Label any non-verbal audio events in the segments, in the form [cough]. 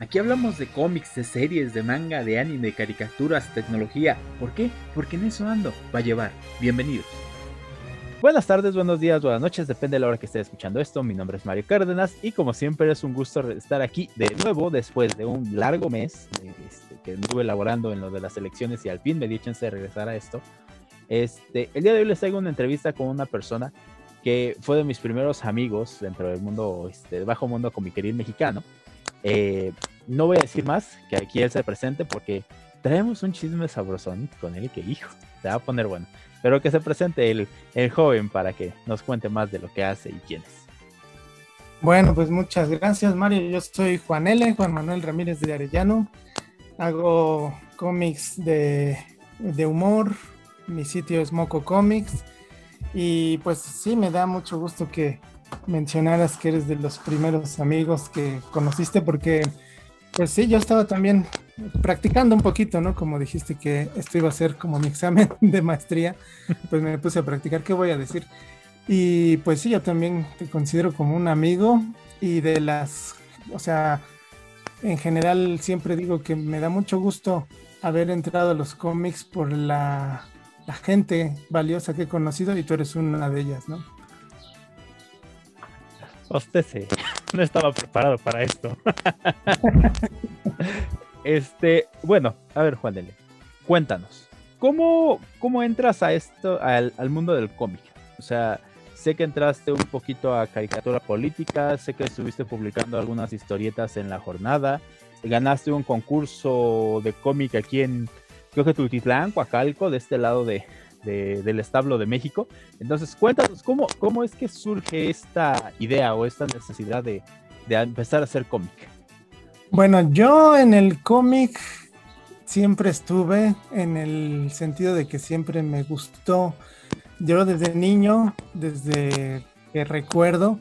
Aquí hablamos de cómics, de series, de manga, de anime, de caricaturas, tecnología. ¿Por qué? Porque en eso ando. Va a llevar. Bienvenidos. Buenas tardes, buenos días, buenas noches, depende de la hora que esté escuchando esto. Mi nombre es Mario Cárdenas y como siempre es un gusto estar aquí de nuevo después de un largo mes este, que estuve elaborando en lo de las elecciones y al fin me di chance de regresar a esto. Este, el día de hoy les traigo una entrevista con una persona que fue de mis primeros amigos dentro del mundo, este, bajo mundo comiqueril mexicano. Eh, no voy a decir más que aquí él se presente porque traemos un chisme sabrosón con él que, hijo, se va a poner bueno. Pero que se presente el, el joven para que nos cuente más de lo que hace y quién es. Bueno, pues muchas gracias, Mario. Yo soy Juan L., Juan Manuel Ramírez de Arellano. Hago cómics de, de humor. Mi sitio es Moco Comics. Y pues sí, me da mucho gusto que mencionaras que eres de los primeros amigos que conociste porque pues sí, yo estaba también practicando un poquito, ¿no? Como dijiste que esto iba a ser como mi examen [laughs] de maestría, pues me puse a practicar, ¿qué voy a decir? Y pues sí, yo también te considero como un amigo y de las, o sea, en general siempre digo que me da mucho gusto haber entrado a los cómics por la, la gente valiosa que he conocido y tú eres una de ellas, ¿no? Sí, no estaba preparado para esto. [laughs] este, bueno, a ver, Juan Dele, cuéntanos, ¿cómo, cómo entras a esto, al, al mundo del cómic? O sea, sé que entraste un poquito a caricatura política, sé que estuviste publicando algunas historietas en la jornada, ganaste un concurso de cómic aquí en, creo que Tultitlán, Coacalco, de este lado de, de, del establo de México. Entonces, cuéntanos, ¿cómo, ¿cómo es que surge esta idea o esta necesidad de, de empezar a hacer cómic? Bueno, yo en el cómic siempre estuve en el sentido de que siempre me gustó. Yo desde niño, desde que recuerdo,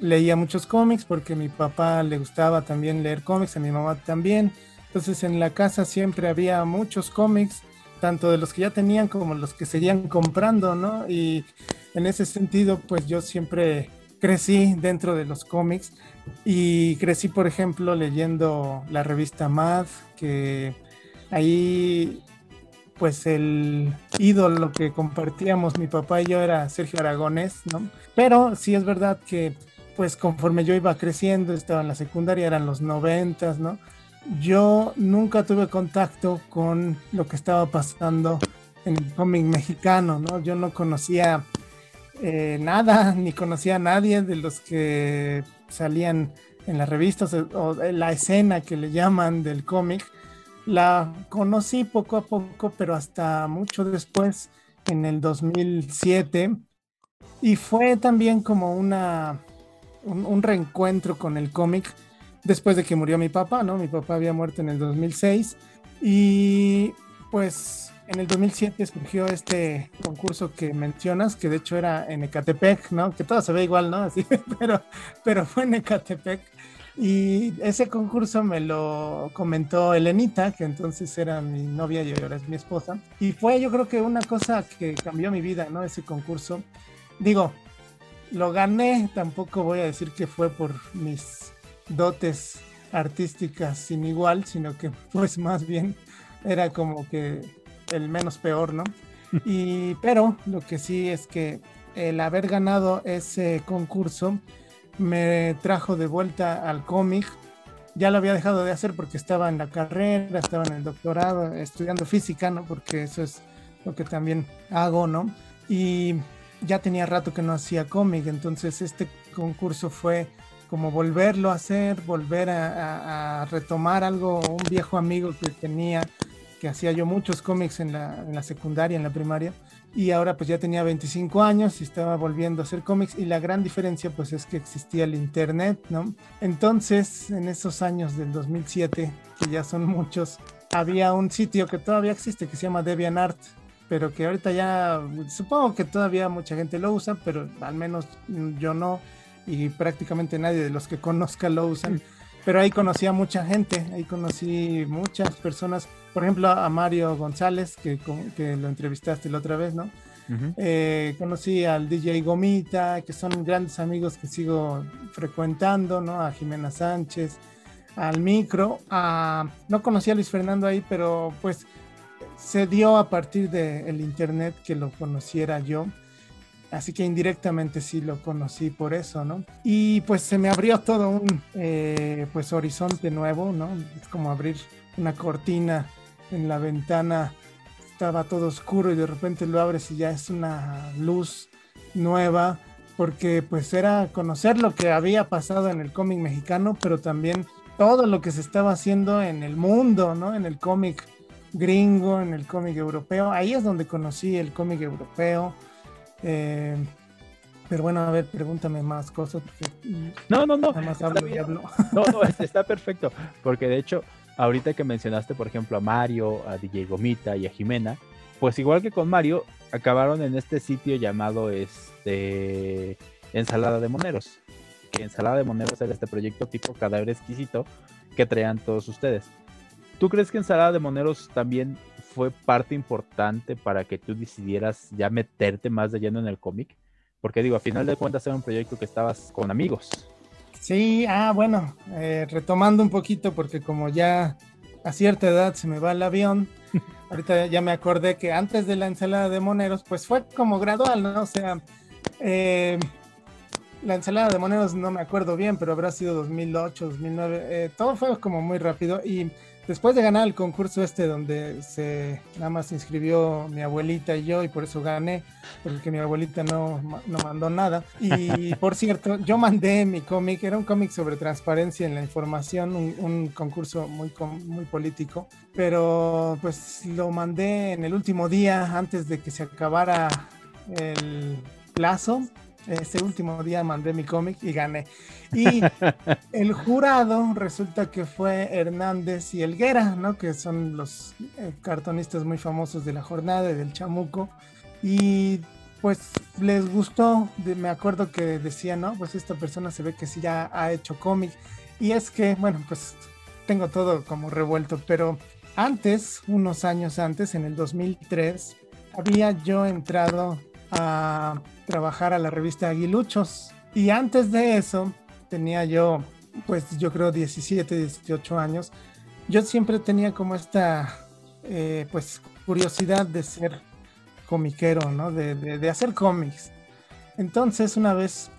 leía muchos cómics porque a mi papá le gustaba también leer cómics, a mi mamá también. Entonces en la casa siempre había muchos cómics tanto de los que ya tenían como los que seguían comprando, ¿no? Y en ese sentido, pues yo siempre crecí dentro de los cómics y crecí, por ejemplo, leyendo la revista Mad, que ahí, pues el ídolo que compartíamos mi papá y yo era Sergio Aragonés, ¿no? Pero sí es verdad que, pues conforme yo iba creciendo, estaba en la secundaria, eran los noventas, ¿no? Yo nunca tuve contacto con lo que estaba pasando en el cómic mexicano, ¿no? Yo no conocía eh, nada, [laughs] ni conocía a nadie de los que salían en las revistas o la escena que le llaman del cómic. La conocí poco a poco, pero hasta mucho después, en el 2007. Y fue también como una, un reencuentro con el cómic después de que murió mi papá, ¿no? Mi papá había muerto en el 2006 y pues en el 2007 surgió este concurso que mencionas, que de hecho era en Ecatepec, ¿no? Que todo se ve igual, ¿no? [laughs] Pero, pero fue en Ecatepec. Y ese concurso me lo comentó Elenita, que entonces era mi novia y ahora es mi esposa. Y fue yo creo que una cosa que cambió mi vida, ¿no? Ese concurso. Digo, lo gané, tampoco voy a decir que fue por mis dotes artísticas sin igual, sino que [laughs] pues más bien era como que el menos peor, ¿no? [laughs] Y pero lo que sí es que el haber ganado ese concurso me trajo de vuelta al cómic. Ya lo había dejado de hacer porque estaba en la carrera, estaba en el doctorado, estudiando física, ¿no? Porque eso es lo que también hago, ¿no? Y ya tenía rato que no hacía cómic, entonces este concurso fue como volverlo a hacer, volver a, retomar algo, un viejo amigo que tenía, que hacía yo muchos cómics en la, en la, secundaria, en la primaria, y ahora pues ya tenía 25 años y estaba volviendo a hacer cómics, y la gran diferencia pues es que existía el Internet, ¿no? Entonces, en esos años del 2007, que ya son muchos, había un sitio que todavía existe que se llama DeviantArt, pero que ahorita ya, supongo que todavía mucha gente lo usa, pero al menos yo no y prácticamente nadie de los que conozca lo usan. Pero ahí conocí a mucha gente, ahí conocí muchas personas, por ejemplo a Mario González, que, que lo entrevistaste la otra vez, ¿no? Eh, conocí al DJ Gomita, que son grandes amigos que sigo frecuentando, ¿no? A Jimena Sánchez, al micro. no conocía a Luis Fernando ahí, pero pues se dio a partir del internet que lo conociera yo. Así que indirectamente sí lo conocí por eso, ¿no? Y pues se me abrió todo un eh, pues horizonte nuevo, ¿no? Es como abrir una cortina en la ventana, estaba todo oscuro y de repente lo abres y ya es una luz nueva, porque pues era conocer lo que había pasado en el cómic mexicano, pero también todo lo que se estaba haciendo en el mundo, ¿no? En el cómic gringo, en el cómic europeo. Ahí es donde conocí el cómic europeo eh, pero bueno, a ver, pregúntame más cosas. no, no, no. Nada hablo y hablo. No, no, [laughs] está perfecto. Porque de hecho, ahorita que mencionaste, por ejemplo, a Mario, a DJ Gomita y a Jimena, pues igual que con Mario, acabaron en este sitio llamado este Ensalada de Moneros. Que Ensalada de Moneros era este proyecto tipo cadáver exquisito que traían todos ustedes. ¿Tú crees que Ensalada de Moneros también fue parte importante para que tú decidieras ya meterte más de lleno en el cómic? Porque digo, a final de cuentas era un proyecto que estabas con amigos. Sí, ah, bueno, eh, retomando un poquito, porque como ya a cierta edad se me va el avión, [laughs] ahorita ya me acordé que antes de la ensalada de moneros, pues fue como gradual, ¿no? O sea, eh, la ensalada de moneros no me acuerdo bien, pero habrá sido 2008, 2009, eh, todo fue como muy rápido y después de ganar el concurso este donde se nada más inscribió mi abuelita y yo y por eso gané, porque mi abuelita no, no mandó nada. Y [laughs] por cierto, yo mandé mi cómic, era un cómic sobre transparencia en la información, un, concurso muy, muy político, pero pues lo mandé en el último día antes de que se acabara el plazo ese último día mandé mi cómic y gané. Y [laughs] el jurado resulta que fue Hernández y Elguera, ¿no? Que son los eh, cartonistas muy famosos de la jornada y del chamuco. Y pues les gustó, me acuerdo que decían, no, pues esta persona se ve que sí ya ha hecho cómic. Y es que, bueno, pues tengo todo como revuelto, pero antes, unos años antes, en el 2003, había yo entrado a trabajar a la revista Aguiluchos. Y antes de eso, tenía yo, pues yo creo 17, 18 años. Yo siempre tenía como esta, eh, pues, curiosidad de ser comiquero, ¿no? De, de hacer cómics. Entonces, una vez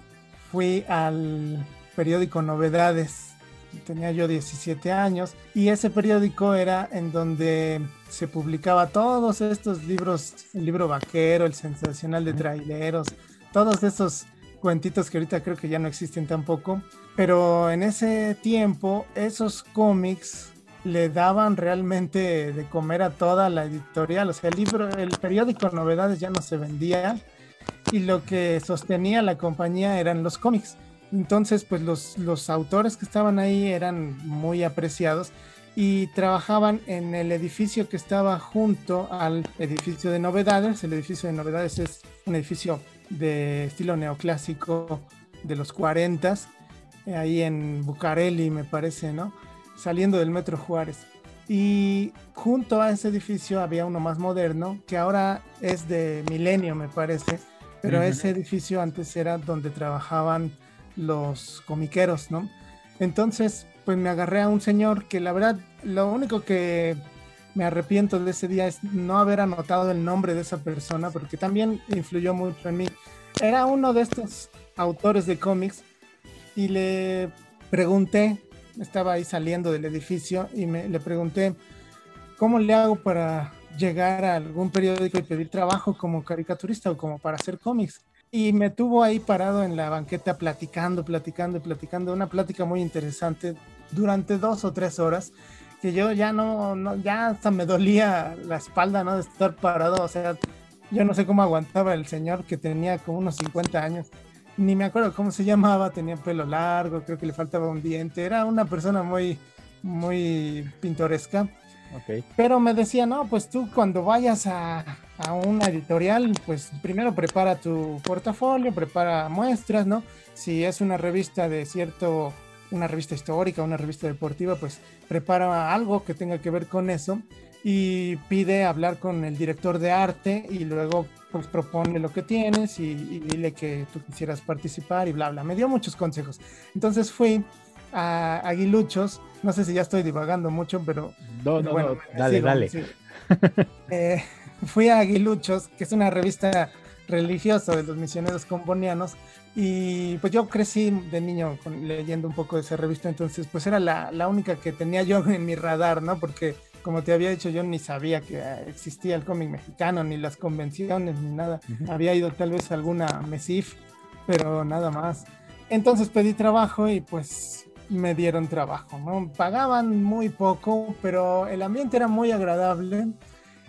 fui al periódico Novedades tenía yo 17 años y ese periódico era en donde se publicaba todos estos libros, el libro vaquero, el sensacional de traileros, todos esos cuentitos que ahorita creo que ya no existen tampoco, pero en ese tiempo esos cómics le daban realmente de comer a toda la editorial, o sea, el libro, el periódico Novedades ya no se vendía y lo que sostenía la compañía eran los cómics. Entonces, pues los, los autores que estaban ahí eran muy apreciados y trabajaban en el edificio que estaba junto al edificio de novedades. El edificio de novedades es un edificio de estilo neoclásico de los 40, eh, ahí en Bucareli me parece, ¿no? Saliendo del Metro Juárez. Y junto a ese edificio había uno más moderno, que ahora es de Milenio, me parece, pero ese edificio antes era donde trabajaban los comiqueros, ¿no? Entonces, pues me agarré a un señor que la verdad, lo único que me arrepiento de ese día es no haber anotado el nombre de esa persona, porque también influyó mucho en mí. Era uno de estos autores de cómics y le pregunté, estaba ahí saliendo del edificio y me, le pregunté, ¿cómo le hago para llegar a algún periódico y pedir trabajo como caricaturista o como para hacer cómics? Y me tuvo ahí parado en la banqueta platicando, platicando, platicando, una plática muy interesante durante dos o tres horas, que yo ya no, no, ya hasta me dolía la espalda, ¿no? De estar parado, o sea, yo no sé cómo aguantaba el señor que tenía como unos 50 años, ni me acuerdo cómo se llamaba, tenía pelo largo, creo que le faltaba un diente, era una persona muy, muy pintoresca. Okay. Pero me decía, no, pues tú cuando vayas a, a una editorial, pues primero prepara tu portafolio, prepara muestras, ¿no? Si es una revista de cierto, una revista histórica, una revista deportiva, pues prepara algo que tenga que ver con eso y pide hablar con el director de arte y luego pues propone lo que tienes y, dile que tú quisieras participar y bla, bla. Me dio muchos consejos. Entonces fui a Aguiluchos. No sé si ya estoy divagando mucho, pero. No, no, bueno, dale, dale. Eh, fui a Aguiluchos, que es una revista religiosa de los misioneros combonianos. Y pues yo crecí de niño leyendo un poco de esa revista, entonces pues era la, la, única que tenía yo [laughs] en mi radar, ¿no? Porque como te había dicho, yo ni sabía que existía el cómic mexicano, ni las convenciones, ni nada. Había ido tal vez a alguna MESIF, pero nada más. Entonces pedí trabajo y pues me dieron trabajo. Pagaban muy poco, pero el ambiente era muy agradable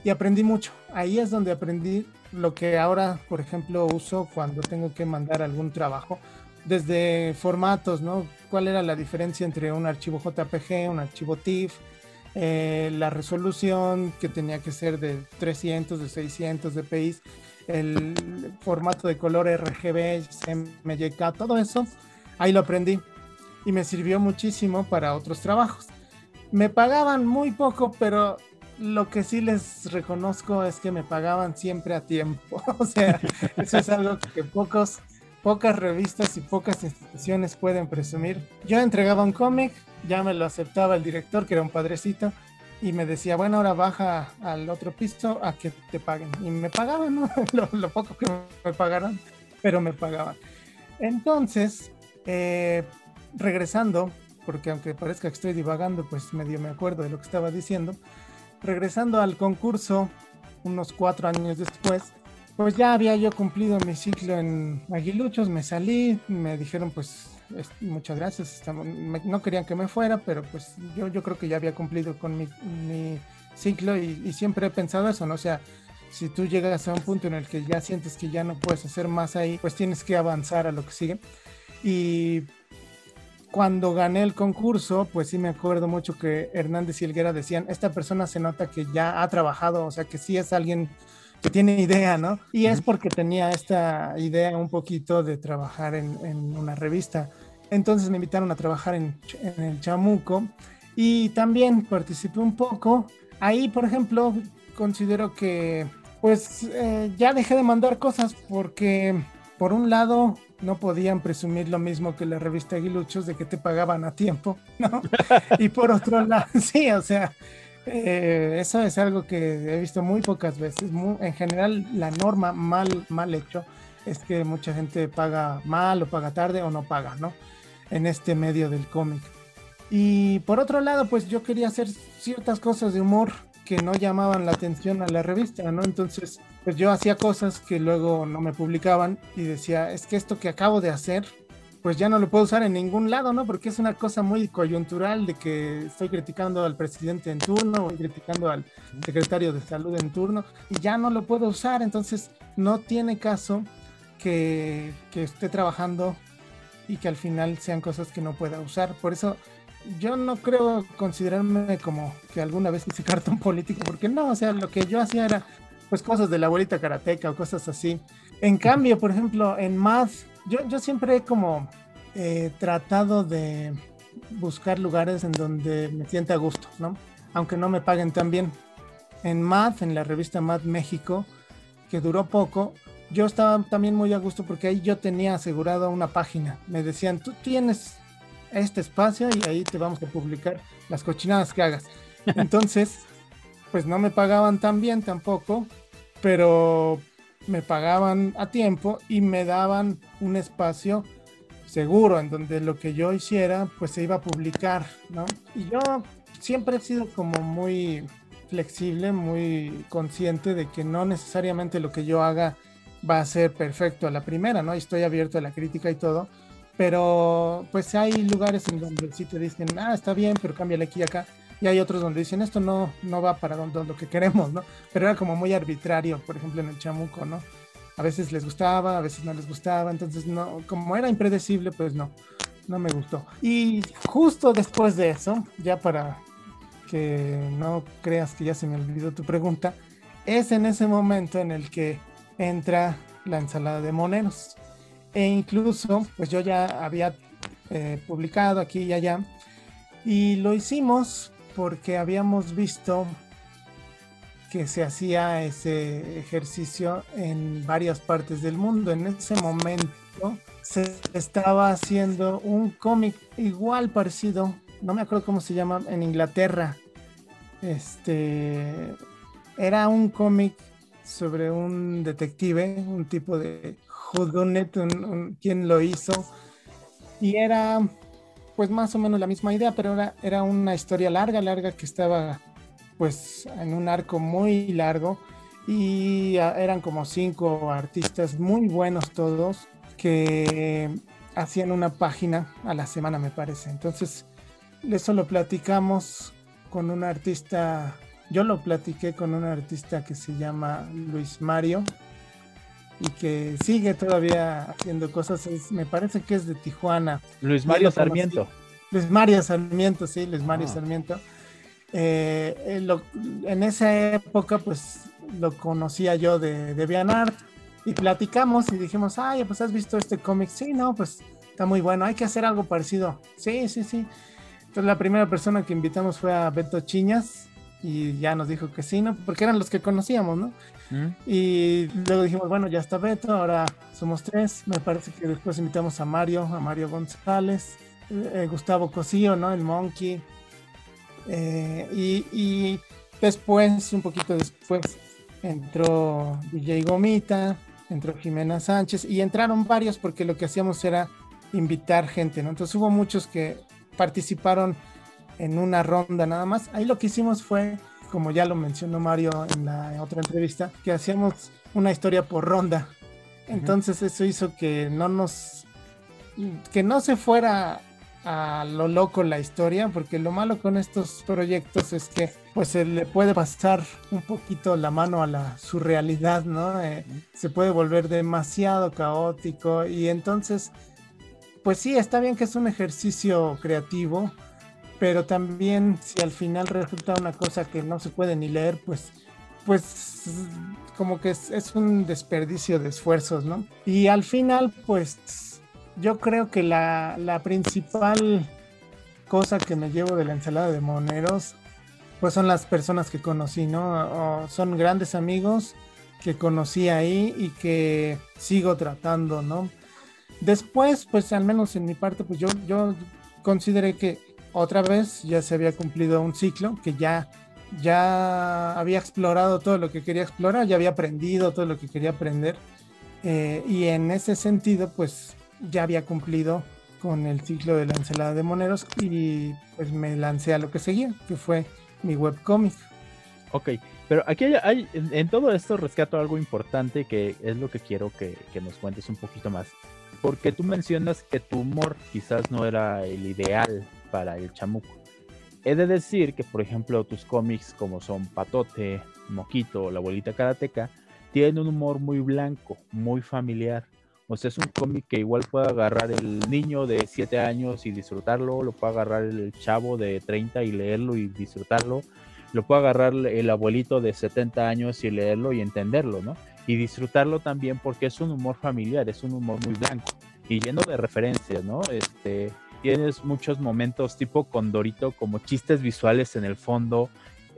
y aprendí mucho. Ahí es donde aprendí lo que ahora, por ejemplo, uso cuando tengo que mandar algún trabajo, desde formatos, ¿no? ¿Cuál era la diferencia entre un archivo JPG, un archivo TIFF? Eh, la resolución que tenía que ser de 300, de 600 dpi, el formato de color RGB, MYK, todo eso, ahí lo aprendí y me sirvió muchísimo para otros trabajos. Me pagaban muy poco, pero lo que sí les reconozco es que me pagaban siempre a tiempo. [laughs] o sea, eso es algo que pocos, pocas revistas y pocas instituciones pueden presumir. Yo entregaba un cómic, ya me lo aceptaba el director, que era un padrecito, y me decía, bueno, ahora baja al otro piso a que te paguen. Y me pagaban, ¿no? [laughs] lo, poco que me pagaron, pero me pagaban. Entonces, eh, regresando, porque aunque parezca que estoy divagando, pues medio me acuerdo de lo que estaba diciendo, regresando al concurso unos cuatro años después, pues ya había yo cumplido mi ciclo en Aguiluchos, me salí, me dijeron pues muchas gracias, no querían que me fuera, pero pues yo, yo creo que ya había cumplido con mi, ciclo y, siempre he pensado eso, ¿no? O sea, si tú llegas a un punto en el que ya sientes que ya no puedes hacer más ahí, pues tienes que avanzar a lo que sigue. Y cuando gané el concurso, pues sí me acuerdo mucho que Hernández y Elguera decían, esta persona se nota que ya ha trabajado, o sea, que sí es alguien que tiene idea, ¿no? Y es porque tenía esta idea un poquito de trabajar en, una revista. Entonces me invitaron a trabajar en, el Chamuco y también participé un poco. Ahí, por ejemplo, considero que pues eh, ya dejé de mandar cosas porque por un lado no podían presumir lo mismo que la revista Aguiluchos de que te pagaban a tiempo, ¿no? [laughs] y por otro lado, [laughs] sí, o sea, eh, eso es algo que he visto muy pocas veces. en general, la norma mal, mal hecho es que mucha gente paga mal o paga tarde o no paga, ¿no? En este medio del cómic. Y por otro lado, pues yo quería hacer ciertas cosas de humor que no llamaban la atención a la revista, ¿no? Entonces, pues yo hacía cosas que luego no me publicaban y decía, es que esto que acabo de hacer pues ya no lo puedo usar en ningún lado, ¿no? Porque es una cosa muy coyuntural de que estoy criticando al presidente en turno o criticando al secretario de salud en turno y ya no lo puedo usar, entonces no tiene caso que, que esté trabajando y que al final sean cosas que no pueda usar. Por eso yo no creo considerarme como que alguna vez hice cartón político, porque no, o sea, lo que yo hacía era pues cosas de la abuelita karateca o cosas así. En cambio, por ejemplo, en Math yo, yo siempre he como eh, tratado de buscar lugares en donde me sienta a gusto, ¿no? Aunque no me paguen tan bien. En Math, en la revista Math México, que duró poco, yo estaba también muy a gusto porque ahí yo tenía asegurado una página. Me decían, tú tienes este espacio y ahí te vamos a publicar las cochinadas que hagas. [laughs] Entonces, pues no me pagaban tan bien tampoco, pero me pagaban a tiempo y me daban un espacio seguro en donde lo que yo hiciera pues se iba a publicar, ¿no? Y yo siempre he sido como muy flexible, muy consciente de que no necesariamente lo que yo haga va a ser perfecto a la primera, ¿no? Y estoy abierto a la crítica y todo, pero pues hay lugares en donde sí te dicen, ah, está bien, pero cámbiale aquí y acá. Y hay otros donde dicen, esto no, no va para donde, lo que queremos, ¿no? Pero era como muy arbitrario, por ejemplo, en el chamuco, ¿no? A veces les gustaba, a veces no les gustaba, entonces no, como era impredecible, pues no, no me gustó. Y justo después de eso, ya para que no creas que ya se me olvidó tu pregunta, es en ese momento en el que entra la ensalada de moneros. E incluso, pues yo ya había eh, publicado aquí y allá, y lo hicimos porque habíamos visto que se hacía ese ejercicio en varias partes del mundo. En ese momento se estaba haciendo un cómic igual parecido, no me acuerdo cómo se llama, en Inglaterra. Este era un cómic sobre un detective, un tipo de lo hizo. Y era pues más o menos la misma idea, pero era, era una historia larga, larga que estaba pues en un arco muy largo y eran como cinco artistas muy buenos todos que hacían una página a la semana me parece. Entonces, eso lo platicamos con un artista, yo lo platiqué con un artista que se llama Luis Mario y que sigue todavía haciendo cosas, me parece que es de Tijuana. Luis Mario Sarmiento. Luis Mario Sarmiento, sí, Luis Mario ah. Sarmiento. Eh, en esa época, pues lo conocía yo de, de Vianart y platicamos y dijimos, ay, pues has visto este cómic. Sí, no, pues está muy bueno, hay que hacer algo parecido. Sí, sí, sí. Entonces la primera persona que invitamos fue a Beto Chiñas y ya nos dijo que sí, ¿no? Porque eran los que conocíamos, ¿no? Mm. Y luego dijimos, bueno, ya está Beto, ahora somos tres. Me parece que después invitamos a Mario, a Mario González, eh, Gustavo Cosío, ¿no? El Monkey. Eh, y, y después, un poquito después, entró DJ Gomita, entró Jimena Sánchez y entraron varios porque lo que hacíamos era invitar gente, ¿no? Entonces hubo muchos que participaron en una ronda nada más. Ahí lo que hicimos fue, como ya lo mencionó Mario en la otra entrevista, que hacíamos una historia por ronda. Entonces eso hizo que no nos, que no se fuera a lo loco la historia, porque lo malo con estos proyectos es que pues se le puede pasar un poquito la mano a la surrealidad, ¿no? Eh, se puede volver demasiado caótico y entonces, pues sí, está bien que es un ejercicio creativo, pero también si al final resulta una cosa que no se puede ni leer, pues, pues como que es, un desperdicio de esfuerzos, ¿no? Y al final, pues yo creo que la, principal cosa que me llevo de la ensalada de moneros, pues son las personas que conocí, ¿no? son grandes amigos que conocí ahí y que sigo tratando, ¿no? Después, pues al menos en mi parte, pues yo, yo consideré que otra vez ya se había cumplido un ciclo, que ya, ya había explorado todo lo que quería explorar, ya había aprendido todo lo que quería aprender. Eh, y en ese sentido, pues ya había cumplido con el ciclo de la ensalada de moneros y pues me lancé a lo que seguía, que fue mi webcomic. Ok, pero aquí hay, en, todo esto rescato algo importante que es lo que quiero que, que, nos cuentes un poquito más. Porque tú mencionas que tu humor quizás no era el ideal para el chamuco. He de decir que, por ejemplo, tus cómics como son Patote, Moquito o La Abuelita Karateca, tienen un humor muy blanco, muy familiar. O sea, es un cómic que igual puede agarrar el niño de 7 años y disfrutarlo, lo puede agarrar el chavo de 30 y leerlo y disfrutarlo, lo puede agarrar el abuelito de 70 años y leerlo y entenderlo, ¿no? Y disfrutarlo también porque es un humor familiar, es un humor muy blanco y lleno de referencias, ¿no? Este, tienes muchos momentos tipo Condorito, como chistes visuales en el fondo.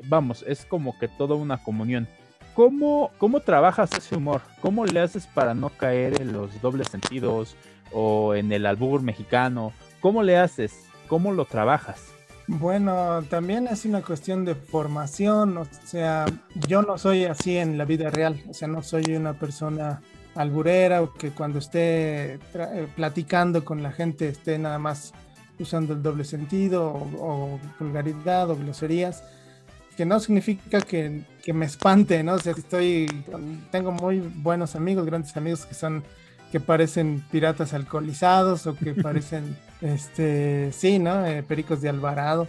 Vamos, es como que toda una comunión. ¿Cómo, ¿Cómo trabajas ese humor? ¿Cómo le haces para no caer en los dobles sentidos o en el albur mexicano? ¿Cómo le haces? ¿Cómo lo trabajas? Bueno, también es una cuestión de formación, o sea, yo no soy así en la vida real, o sea, no soy una persona alburera o que cuando esté eh, platicando con la gente esté nada más usando el doble sentido o, o vulgaridad o groserías que no significa que, me espante, ¿no? O sea, estoy, tengo muy buenos amigos, grandes amigos que son, que parecen piratas alcoholizados o que [laughs] parecen, este, sí, ¿no? Eh, pericos de Alvarado,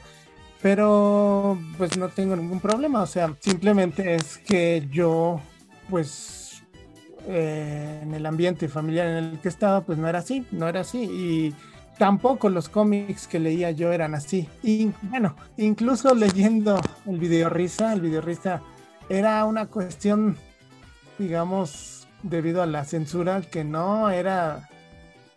pero pues no tengo ningún problema, o sea, simplemente es que yo, pues, eh, en el ambiente familiar en el que estaba, pues no era así, no era así, y tampoco los cómics que leía yo eran así. Y bueno, incluso leyendo el video risa, el video risa era una cuestión, digamos, debido a la censura, que no era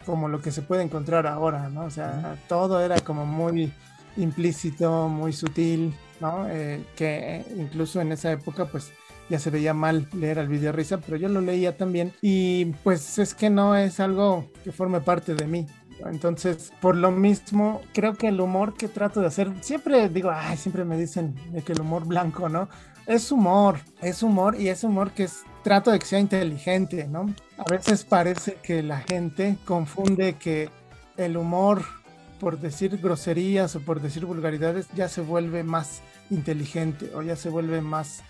como lo que se puede encontrar ahora, ¿no? O sea, todo era como muy implícito, muy sutil, ¿no? Eh, que incluso en esa época, pues ya se veía mal leer al video risa, pero yo lo leía también y pues es que no es algo que forme parte de mí. Entonces, por lo mismo, creo que el humor que trato de hacer, siempre digo, ay, siempre me dicen de que el humor blanco, ¿no? Es humor, es humor y es humor que es, trato de que sea inteligente, ¿no? A veces parece que la gente confunde que el humor por decir groserías o por decir vulgaridades ya se vuelve más inteligente o ya se vuelve más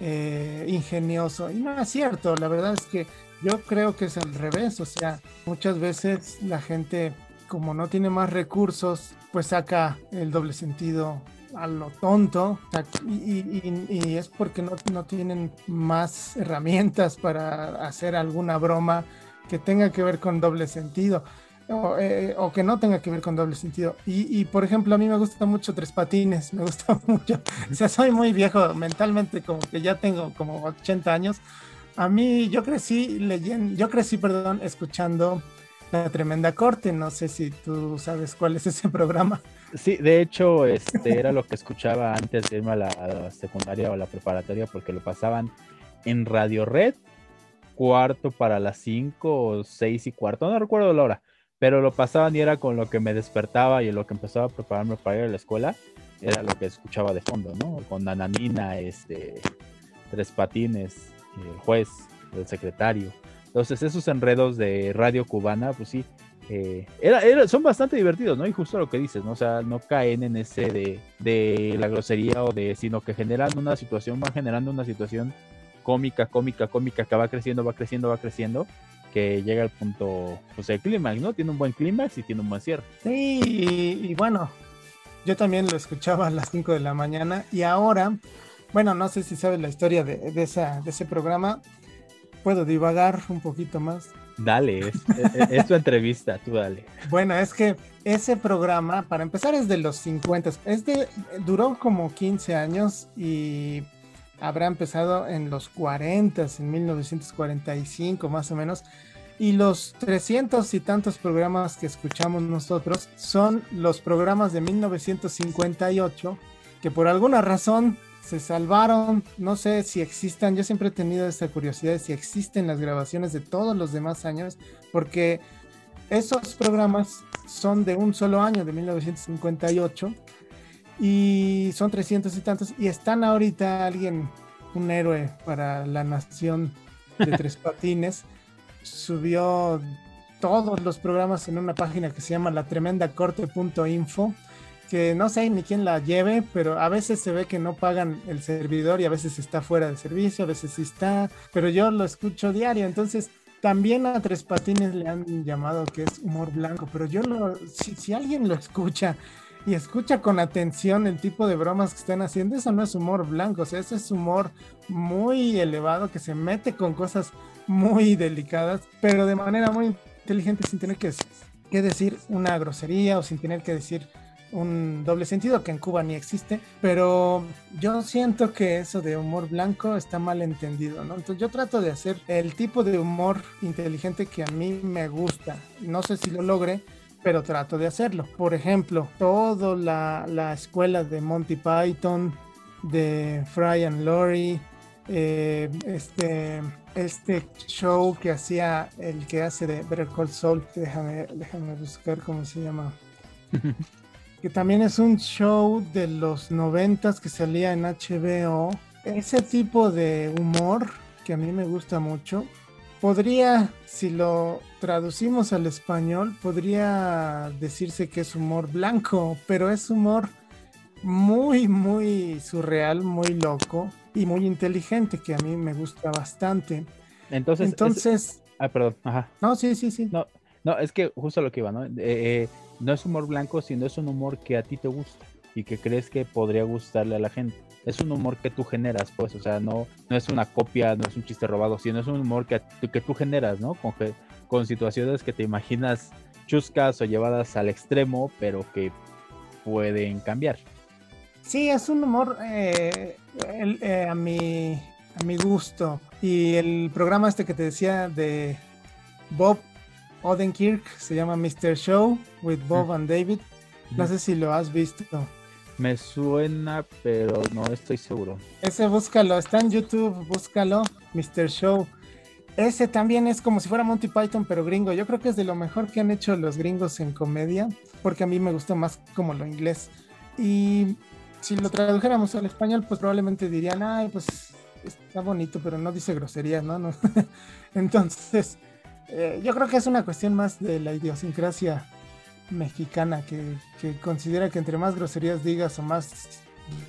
eh, ingenioso. Y no es cierto, la verdad es que yo creo que es al revés, o sea, muchas veces la gente como no tiene más recursos, pues saca el doble sentido a lo tonto y, es porque no, no, tienen más herramientas para hacer alguna broma que tenga que ver con doble sentido. Eh, o, que no tenga que ver con doble sentido. Y, por ejemplo, a mí me gusta mucho Tres Patines, me gusta [laughs] mucho. O sea, soy muy viejo mentalmente, como que ya tengo como 80 años. A mí, yo crecí leyendo, yo crecí, perdón, escuchando La Tremenda Corte. No sé si tú sabes cuál es ese [laughs] programa. Sí, de hecho, este era lo que escuchaba antes de irme a la, secundaria o la preparatoria, porque lo pasaban en Radio Red, cuarto para las 5 o 6 y cuarto, no recuerdo la hora pero lo pasaban y era con lo que me despertaba y lo que empezaba a prepararme para ir a la escuela, era lo que escuchaba de fondo, ¿no? Con Nananina, este, Tres Patines, el juez, el secretario. Entonces esos enredos de radio cubana, pues sí, eh, era, son bastante divertidos, ¿no? Y justo lo que dices, ¿no? O sea, no caen en ese de, de la grosería o de, sino que generan una situación, van generando una situación cómica, cómica, cómica, que va creciendo, va creciendo, va creciendo, que llega al punto, pues el clímax, ¿no? Tiene un buen clímax y tiene un buen cierre. Sí, y, bueno, yo también lo escuchaba a las 5 de la mañana y ahora, bueno, no sé si sabes la historia de, de, esa, de ese programa, puedo divagar un poquito más. Dale, es, [laughs] tu entrevista, tú dale. Bueno, es que ese programa, para empezar, es de los 50, es de, duró como 15 años y habrá empezado en los 40, en 1945 más o menos, y los 300 y tantos programas que escuchamos nosotros son los programas de 1958 que por alguna razón se salvaron, no sé si existan, yo siempre he tenido esta curiosidad de si existen las grabaciones de todos los demás años, porque esos programas son de un solo año, de 1958, y son 300 y tantos. Y están ahorita alguien, un héroe para la nación de Tres [laughs] Patines, subió todos los programas en una página que se llama la tremenda corte.info que no sé ni quién la lleve, pero a veces se ve que no pagan el servidor y a veces está fuera de servicio, a veces sí está, pero yo lo escucho diario, entonces también a Tres Patines le han llamado que es humor blanco, pero yo lo, si, si alguien lo escucha y escucha con atención el tipo de bromas que están haciendo, eso no es humor blanco, o sea, ese es humor muy elevado que se mete con cosas muy delicadas, pero de manera muy inteligente sin tener que, que decir una grosería o sin tener que decir un doble sentido que en Cuba ni existe, pero yo siento que eso de humor blanco está mal entendido, ¿no? Entonces yo trato de hacer el tipo de humor inteligente que a mí me gusta. No sé si lo logre, pero trato de hacerlo. Por ejemplo, toda la, escuela de Monty Python, de Fry and Laurie, eh, este, este show que hacía el que hace de Better Call Saul, déjame, déjame buscar cómo se llama. [laughs] que también es un show de los noventas que salía en HBO. Ese tipo de humor que a mí me gusta mucho podría, si lo traducimos al español, podría decirse que es humor blanco, pero es humor muy, muy surreal, muy loco y muy inteligente, que a mí me gusta bastante. Entonces, entonces... Ah, perdón, ajá. No, sí, sí, sí. No, no, es que justo lo que iba, ¿no? Eh, eh, no es humor blanco, sino es un humor que a ti te gusta y que crees que podría gustarle a la gente es un humor que tú generas, pues, o sea, no, no es una copia, no es un chiste robado, sino es un humor que, que tú generas, ¿no? Con, con situaciones que te imaginas chuscas o llevadas al extremo, pero que pueden cambiar. Sí, es un humor eh, eh, a, mi, a mi gusto. Y el programa este que te decía de Bob Odenkirk se llama Mr. Show with Bob and David. No sé si lo has visto. Me suena, pero no estoy seguro. Ese búscalo, está en YouTube, búscalo, Mr. Show. Ese también es como si fuera Monty Python, pero gringo. Yo creo que es de lo mejor que han hecho los gringos en comedia, porque a mí me gusta más como lo inglés. Y si lo tradujéramos al español, pues probablemente dirían, ay, pues está bonito, pero no dice groserías, ¿no? no. [laughs] Entonces, eh, yo creo que es una cuestión más de la idiosincrasia mexicana que, que, considera que entre más groserías digas o más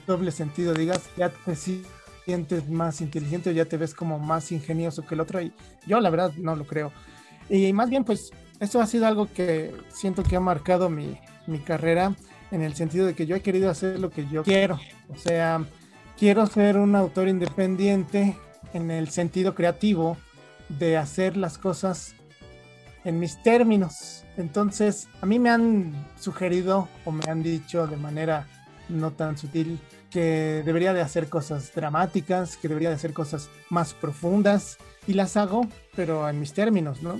doble sentido digas, ya te sientes más inteligente o ya te ves como más ingenioso que el otro. Y yo la verdad no lo creo. Y más bien, pues, esto ha sido algo que siento que ha marcado mi, mi carrera en el sentido de que yo he querido hacer lo que yo quiero. O sea, quiero ser un autor independiente en el sentido creativo de hacer las cosas en mis términos. Entonces, a mí me han sugerido o me han dicho de manera no tan sutil que debería de hacer cosas dramáticas, que debería de hacer cosas más profundas y las hago, pero en mis términos, ¿no?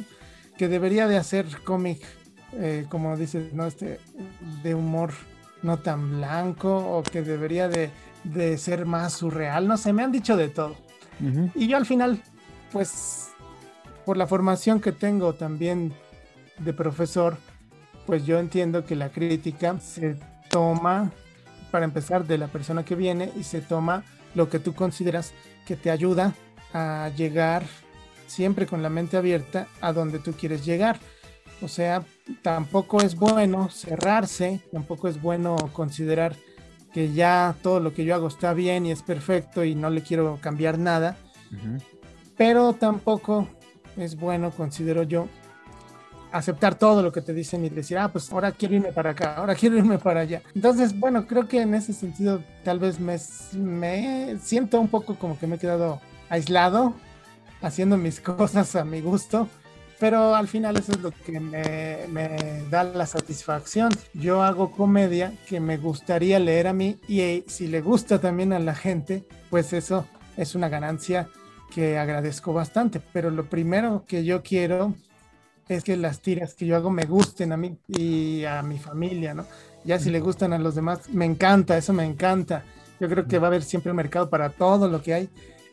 Que debería de hacer cómic eh, como dices, ¿no? Este, de humor no tan blanco o que debería de, ser más surreal, no sé, me han dicho de todo. Y yo al final, pues, por la formación que tengo también de profesor, pues yo entiendo que la crítica se toma, para empezar, de la persona que viene y se toma lo que tú consideras que te ayuda a llegar siempre con la mente abierta a donde tú quieres llegar. O sea, tampoco es bueno cerrarse, tampoco es bueno considerar que ya todo lo que yo hago está bien y es perfecto y no le quiero cambiar nada. Pero tampoco es bueno, considero yo, aceptar todo lo que te dicen y decir, ah, pues ahora quiero irme para acá, ahora quiero irme para allá. Entonces, bueno, creo que en ese sentido tal vez me, me siento un poco como que me he quedado aislado, haciendo mis [laughs] cosas a mi gusto pero al final eso es lo que me, da la satisfacción. Yo hago comedia que me gustaría leer a mí y eh, si le gusta también a la gente, pues eso es una ganancia que agradezco bastante. Pero lo primero que yo quiero es que las tiras que yo hago me gusten a mí y a mi familia, ¿no? Ya si le gustan a los demás, me encanta, eso me encanta. Yo creo que va a haber siempre un mercado para todo lo que hay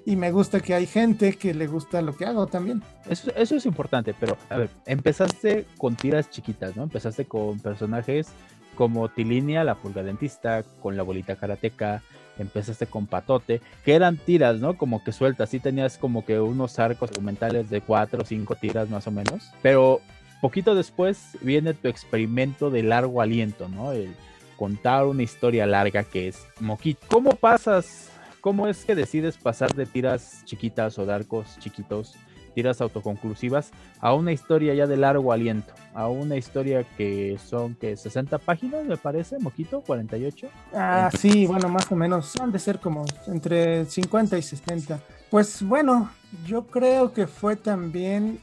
y me gusta que hay gente que le gusta lo que hago también. Eso, eso es importante, pero a ver, empezaste con tiras chiquitas, ¿no? Empezaste con personajes como Tilinia, la pulga dentista, con la bolita karateca, empezaste con Patote, que eran tiras, ¿no? Como que sueltas, sí tenías como que unos arcos documentales de cuatro o cinco tiras más o menos, pero poquito después viene tu experimento de largo aliento, ¿no? El contar una historia larga que es Moquito. ¿Cómo pasas ¿Cómo es que decides pasar de tiras chiquitas o de arcos chiquitos, tiras autoconclusivas, a una historia ya de largo aliento? A una historia que son que 60 páginas, me parece, Moquito, 48. Ah, sí, bueno, más o menos. Han de ser como entre 50 y 60. Pues bueno, yo creo que fue también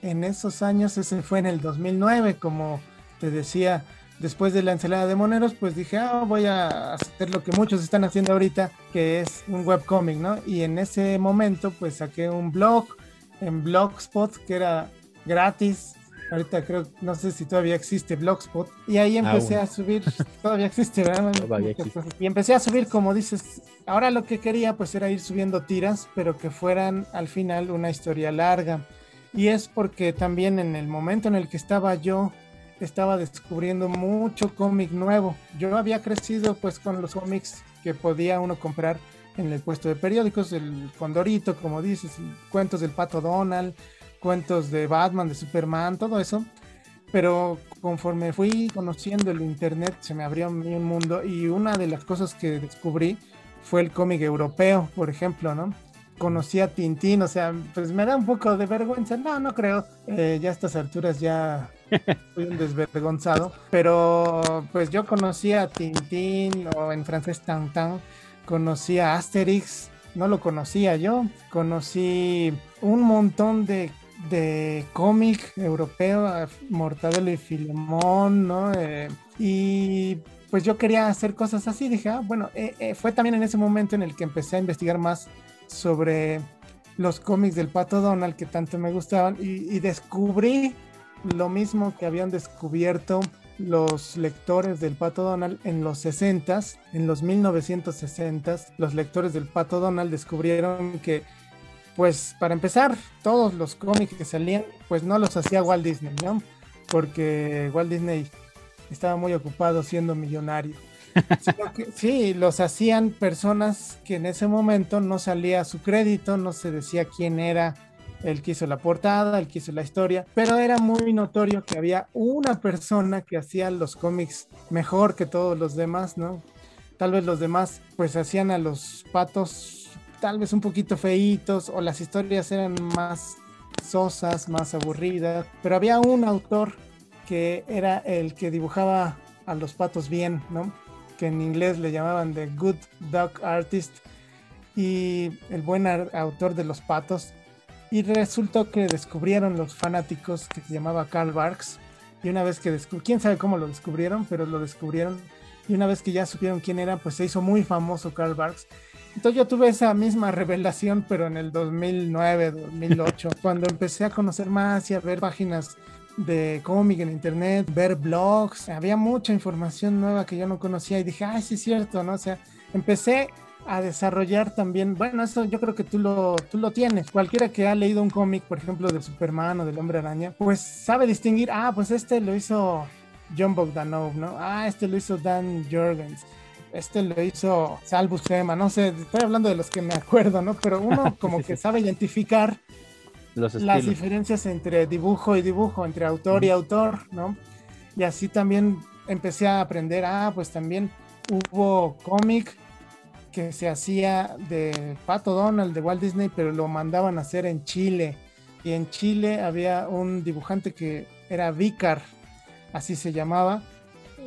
en esos años, ese fue en el 2009, como te decía después de la ensalada de moneros, pues dije, ah, voy a hacer lo que muchos están haciendo ahorita, que es un webcomic, ¿no? Y en ese momento, pues saqué un blog en Blogspot, que era gratis. Ahorita creo, no sé si todavía existe Blogspot. Y ahí empecé a subir, [laughs] todavía existe, ¿verdad? Y empecé a subir, como dices, ahora lo que quería pues era ir subiendo tiras, pero que fueran al final una historia larga. Y es porque también en el momento en el que estaba yo estaba descubriendo mucho cómic nuevo. Yo había crecido pues con los cómics que podía uno comprar en el puesto de periódicos, el Condorito, como dices, cuentos del Pato Donald, cuentos de Batman, de Superman, todo eso. Pero conforme fui conociendo el Internet, se me abrió un mundo y una de las cosas que descubrí fue el cómic europeo, por ejemplo, ¿no? conocí a Tintín, o sea, pues me da un poco de vergüenza. No, no creo. Eh, ya a estas alturas ya [laughs] soy un desvergonzado. Pero pues yo conocí a Tintín o en francés Tantan. Conocí a Asterix. No lo conocía yo. Conocí un montón de, de cómic europeo, Mortadelo y Filemón, ¿no? Eh, y pues yo quería hacer cosas así. Dije, ah, bueno, eh, fue también en ese momento en el que empecé a investigar más sobre los cómics del Pato Donald que tanto me gustaban y, descubrí lo mismo que habían descubierto los lectores del Pato Donald en los 60s, en los 1960s, los lectores del Pato Donald descubrieron que, pues para empezar, todos los cómics que salían, pues no los hacía Walt Disney, ¿no? Porque Walt Disney estaba muy ocupado siendo millonario. [laughs] sí, los hacían personas que en ese momento no salía su crédito, no se decía quién era el que hizo la portada, el que hizo la historia, pero era muy notorio que había una persona que hacía los cómics mejor que todos los demás, ¿no? Tal vez los demás pues hacían a los patos tal vez un poquito feitos o las historias eran más sosas, más aburridas, pero había un autor que era el que dibujaba a los patos bien, ¿no? Que en inglés le llamaban The Good Dog Artist y el buen autor de los patos y resultó que descubrieron los fanáticos que se llamaba Karl Barks. Y una vez que descubrieron, quién sabe cómo lo descubrieron, pero lo descubrieron. Y una vez que ya supieron quién era, pues se hizo muy famoso Karl Barks. Entonces yo tuve esa misma revelación, pero en el 2009, 2008, [laughs] cuando empecé a conocer más y a ver páginas de cómic en internet, ver blogs, había mucha información nueva que yo no conocía y dije, ay, sí es cierto, ¿no? O sea, empecé a desarrollar también, bueno, eso yo creo que tú lo, tú lo tienes. Cualquiera que ha leído un cómic, por ejemplo, de Superman o del Hombre Araña, pues sabe distinguir, ah, pues este lo hizo John Bogdanov, ¿no? Ah, este lo hizo Dan Jorgens. Este lo hizo Sal Buscema, no sé, estoy hablando de los que me acuerdo, ¿no? Pero uno [laughs] como que sabe identificar las diferencias entre dibujo y dibujo, entre autor y autor, ¿no? Y así también empecé a aprender, ah, pues también hubo cómic que se hacía de Pato Donald de Walt Disney, pero lo mandaban a hacer en Chile. Y en Chile había un dibujante que era Vicar, así se llamaba.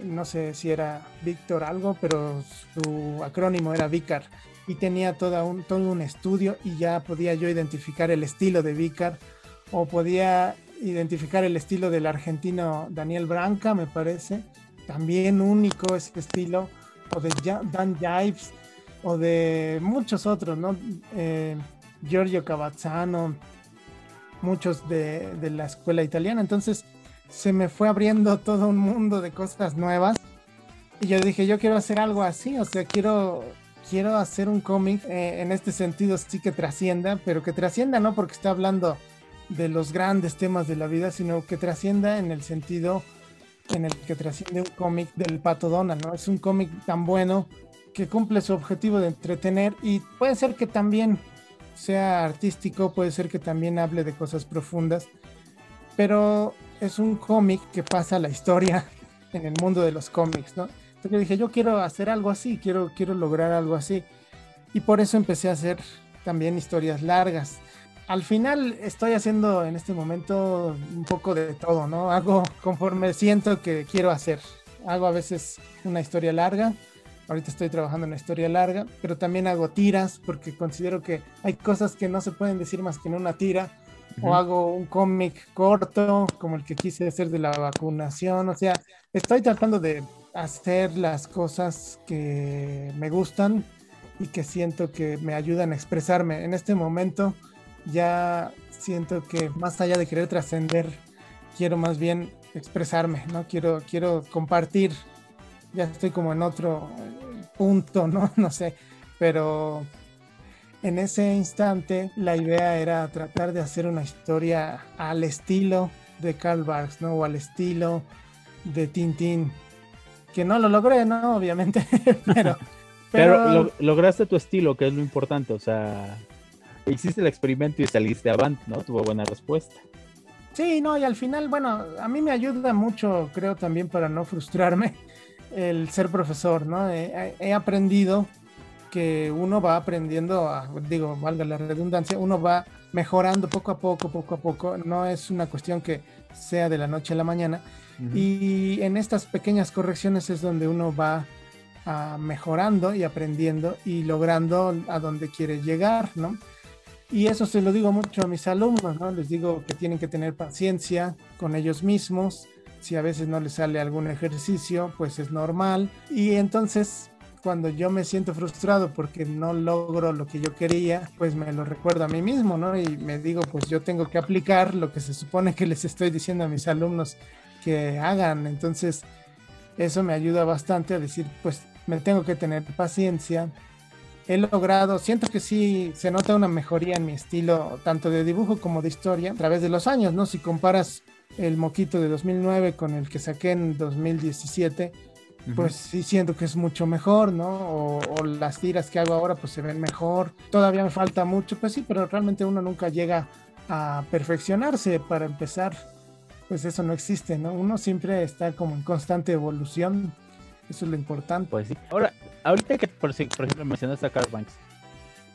No sé si era Víctor algo, pero su acrónimo era Vicar. Y tenía todo un, todo un estudio y ya podía yo identificar el estilo de Vicar o podía identificar el estilo del argentino Daniel Branca, me parece. También único ese estilo. O de Dan Jives o de muchos otros, ¿no? Eh, Giorgio Cavazzano, muchos de, de, la escuela italiana. Entonces se me fue abriendo todo un mundo de cosas nuevas. Y yo dije, yo quiero hacer algo así, o sea, quiero, quiero hacer un cómic eh, en este sentido sí que trascienda, pero que trascienda no porque está hablando de los grandes temas de la vida, sino que trascienda en el sentido en el que trasciende un cómic del Pato Donald, ¿no? Es un cómic tan bueno que cumple su objetivo de entretener y puede ser que también sea artístico, puede ser que también hable de cosas profundas, pero es un cómic que pasa la historia [laughs] en el mundo de los cómics, ¿no? Entonces dije, yo quiero hacer algo así, quiero, quiero lograr algo así. Y por eso empecé a hacer también historias largas. Al final estoy haciendo en este momento un poco de todo, ¿no? Hago conforme siento que quiero hacer. Hago a veces una historia larga, Ahorita estoy trabajando en una historia larga, pero también hago tiras porque considero que hay cosas que no se pueden decir más que en una tira. O hago un cómic corto, como el que quise hacer de la vacunación. O sea, estoy tratando de hacer las cosas que me gustan y que siento que me ayudan a expresarme. En este momento ya siento que más allá de querer trascender, quiero más bien expresarme, ¿no? Quiero, quiero compartir ya estoy como en otro punto, ¿no? [laughs] No sé, pero en ese instante la idea era tratar de hacer una historia al estilo de Karl Barks, ¿no? O al estilo de Tintín, que no lo logré, ¿no? [laughs] Obviamente, pero... [laughs] Pero, lograste tu estilo, que es lo importante, o sea, hiciste el experimento y saliste avante, ¿no? Tuvo buena respuesta. Sí, no, y al final, bueno, a mí me ayuda mucho, creo también para no frustrarme, el ser profesor, ¿no? He, aprendido que uno va aprendiendo, a, digo, valga la redundancia, uno va mejorando poco a poco, poco a poco. No es una cuestión que sea de la noche a la mañana. Y en estas pequeñas correcciones es donde uno va ah, mejorando y aprendiendo y logrando a donde quiere llegar, ¿no? Y eso se lo digo mucho a mis alumnos, ¿no? Les digo que tienen que tener paciencia con ellos mismos, si a veces no le sale algún ejercicio, pues es normal. Y entonces cuando yo me siento frustrado porque no logro lo que yo quería, pues me lo recuerdo a mí mismo, ¿no? Y me digo, pues yo tengo que aplicar lo que se supone que les estoy diciendo a mis alumnos que hagan. Entonces, eso me ayuda bastante a decir, pues me tengo que tener paciencia. He logrado, siento que sí se nota una mejoría en mi estilo, tanto de dibujo como de historia, a través de los años, ¿no? Si comparas el moquito de 2009 con el que saqué en 2017, pues sí siento que es mucho mejor, ¿no? O, las tiras que hago ahora pues se ven mejor. Todavía me falta mucho, pues sí, pero realmente uno nunca llega a perfeccionarse para empezar. Pues eso no existe, ¿no? Uno siempre está como en constante evolución. Eso es lo importante. Pues sí. Ahora, ahorita que por, ejemplo mencionaste a Carl Banks,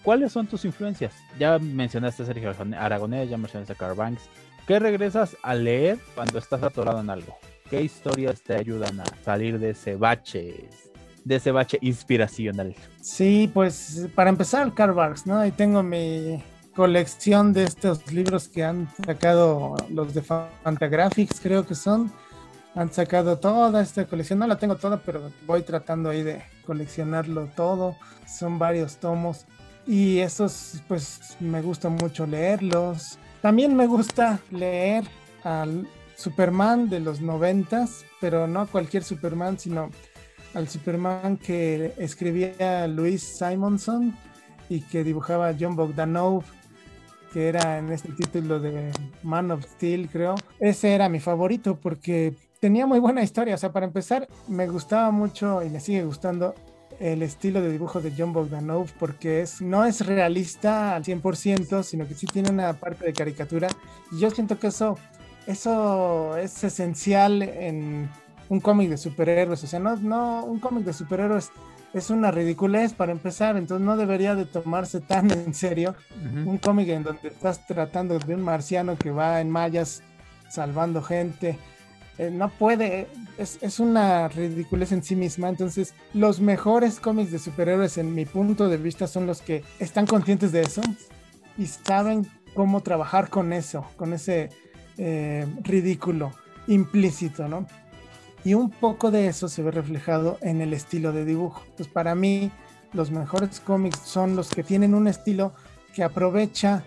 ¿cuáles son tus influencias? Ya mencionaste a Sergio Aragonés, ya mencionaste a Carl Banks. ¿Qué regresas a leer cuando estás atorado en algo? ¿Qué historias te ayudan a salir de ese bache, de ese bache inspiracional? Sí, pues para empezar, Carl Barks, ¿no? Ahí tengo mi colección de estos libros que han sacado los de Fantagraphics, creo que son. Han sacado toda esta colección, no la tengo toda, pero voy tratando ahí de coleccionarlo todo. Son varios tomos y esos pues me gusta mucho leerlos. También me gusta leer al Superman de los noventas, pero no cualquier Superman, sino al Superman que escribía Luis Simonson y que dibujaba John Bogdanov, que era en este título de Man of Steel, creo. Ese era mi favorito porque tenía muy buena historia. O sea, para empezar, me gustaba mucho y me sigue gustando el estilo de dibujo de John Bogdanov porque es, no es realista al 100%, sino que sí tiene una parte de caricatura. Y yo siento que eso eso es esencial en un cómic de superhéroes. O sea, no, no, un cómic de superhéroes es una ridiculez para empezar, entonces no debería de tomarse tan [laughs] en serio un cómic en donde estás tratando de un marciano que va en mallas salvando gente. Eh, no puede, es, una ridiculez en sí misma. Entonces, los mejores cómics de superhéroes, en mi punto de vista, son los que están conscientes de eso y saben cómo trabajar con eso, con ese eh, ridículo, implícito, ¿no? Y un poco de eso se ve reflejado en el estilo de dibujo. Entonces, para mí, los mejores cómics son los que tienen un estilo que aprovecha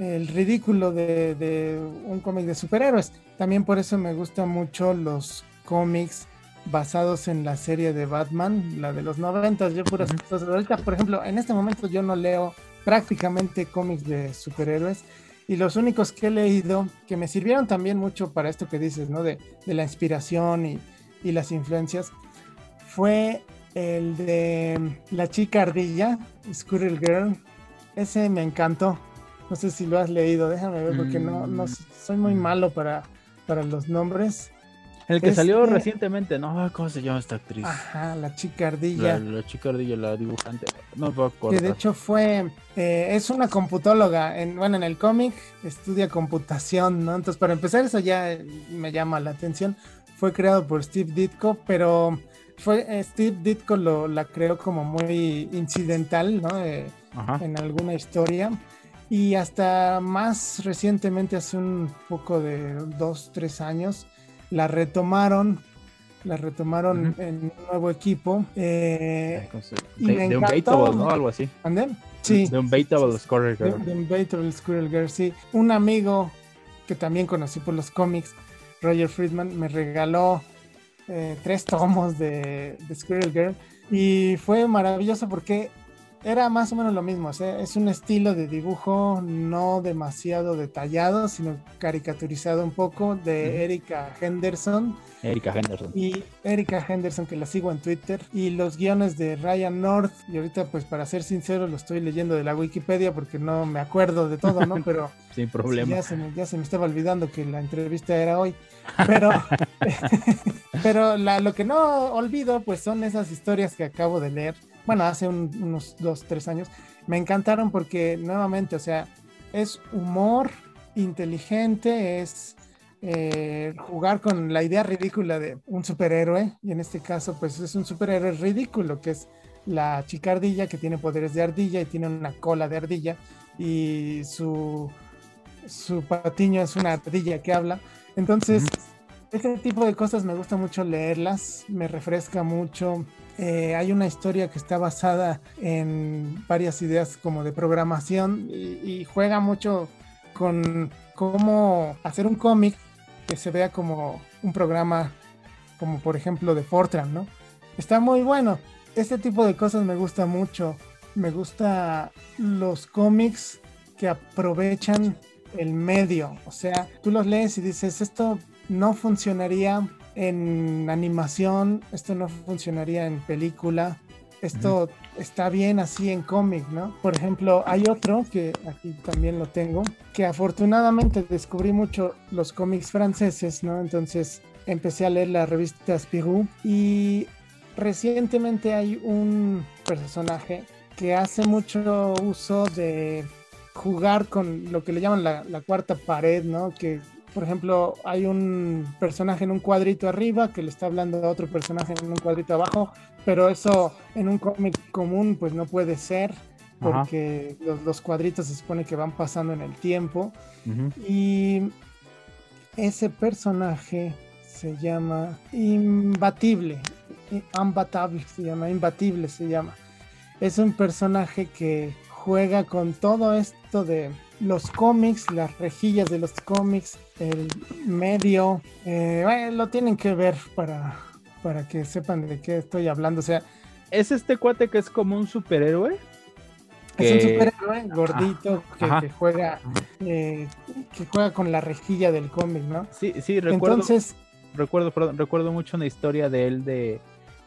el ridículo de, un cómic de superhéroes. También por eso me gustan mucho los cómics basados en la serie de Batman, la de los 90. Yo por, ahorita, por ejemplo, en este momento yo no leo prácticamente cómics de superhéroes y los únicos que he leído que me sirvieron también mucho para esto que dices, ¿no? De, la inspiración y, las influencias, fue el de La chica ardilla, Squirrel Girl. Ese me encantó. No sé si lo has leído, déjame ver, porque no, no mm. soy muy malo para, para los nombres. El que salió recientemente, ¿no? ¿Cómo se llama esta actriz? Ajá, la chica ardilla. La, chica ardilla, la dibujante. No puedo Que de hecho fue, eh, es una computóloga. En, bueno, en el cómic estudia computación, ¿no? Entonces, para empezar, eso ya me llama la atención. Fue creado por Steve Ditko, pero fue eh, Steve Ditko lo, la creó como muy incidental, ¿no? Eh, en alguna historia. Y hasta más recientemente, hace un poco de dos, tres años, la retomaron, la retomaron en un nuevo equipo. Eh, de, un Baitable, ¿no? Algo así. Sí. De un Baitable Squirrel Girl. De, un Baitable Squirrel Girl, sí. Un amigo que también conocí por los cómics, Roger Friedman, me regaló eh, tres tomos de, de Squirrel Girl y fue maravilloso porque era más o menos lo mismo. es un estilo de dibujo no demasiado detallado, sino caricaturizado un poco de Erika Henderson. Erika Henderson. Y Erika Henderson, que la sigo en Twitter. Y los guiones de Ryan North. Y ahorita, pues para ser sincero, lo estoy leyendo de la Wikipedia porque no me acuerdo de todo, ¿no? [laughs] Pero. Sin problema. Ya se, me, ya se me estaba olvidando que la entrevista era hoy. Pero, [laughs] pero lo que no olvido, pues son esas historias que acabo de leer bueno, hace unos dos, tres años, me encantaron porque nuevamente, o sea, es humor inteligente, es eh, jugar con la idea ridícula de un superhéroe, y en este caso, pues es un superhéroe ridículo, que es la chica ardilla que tiene poderes de ardilla y tiene una cola de ardilla, y su, su patiño es una ardilla que habla. Entonces, ese tipo de cosas me gusta mucho leerlas, me refresca mucho eh, hay una historia que está basada en varias ideas como de programación y, juega mucho con cómo hacer un cómic que se vea como un programa como por ejemplo de Fortran, ¿no? Está muy bueno. Este tipo de cosas me gusta mucho. Me gusta los cómics que aprovechan el medio. O sea, tú los lees y dices, esto no funcionaría en animación, esto no funcionaría en película, esto está bien así en cómic, ¿no? Por ejemplo, hay otro que aquí también lo tengo, que afortunadamente descubrí mucho los cómics franceses, ¿no? Entonces empecé a leer la revista Spirou y recientemente hay un personaje que hace mucho uso de jugar con lo que le llaman la, la cuarta pared, ¿no? Que por ejemplo, hay un personaje en un cuadrito arriba que le está hablando a otro personaje en un cuadrito abajo, pero eso en un cómic común pues no puede ser porque los, cuadritos se supone que van pasando en el tiempo. Y ese personaje se llama Imbatible, Imbatable se llama, Imbatible se llama. Es un personaje que juega con todo esto de los cómics, las rejillas de los cómics, el medio, eh, lo tienen que ver para, para que sepan de qué estoy hablando. O sea, ¿es este cuate que es como un superhéroe? Es un superhéroe gordito que, juega eh, que juega con la rejilla del cómic, ¿no? Sí, sí, recuerdo. Entonces, recuerdo, recuerdo mucho una historia de él de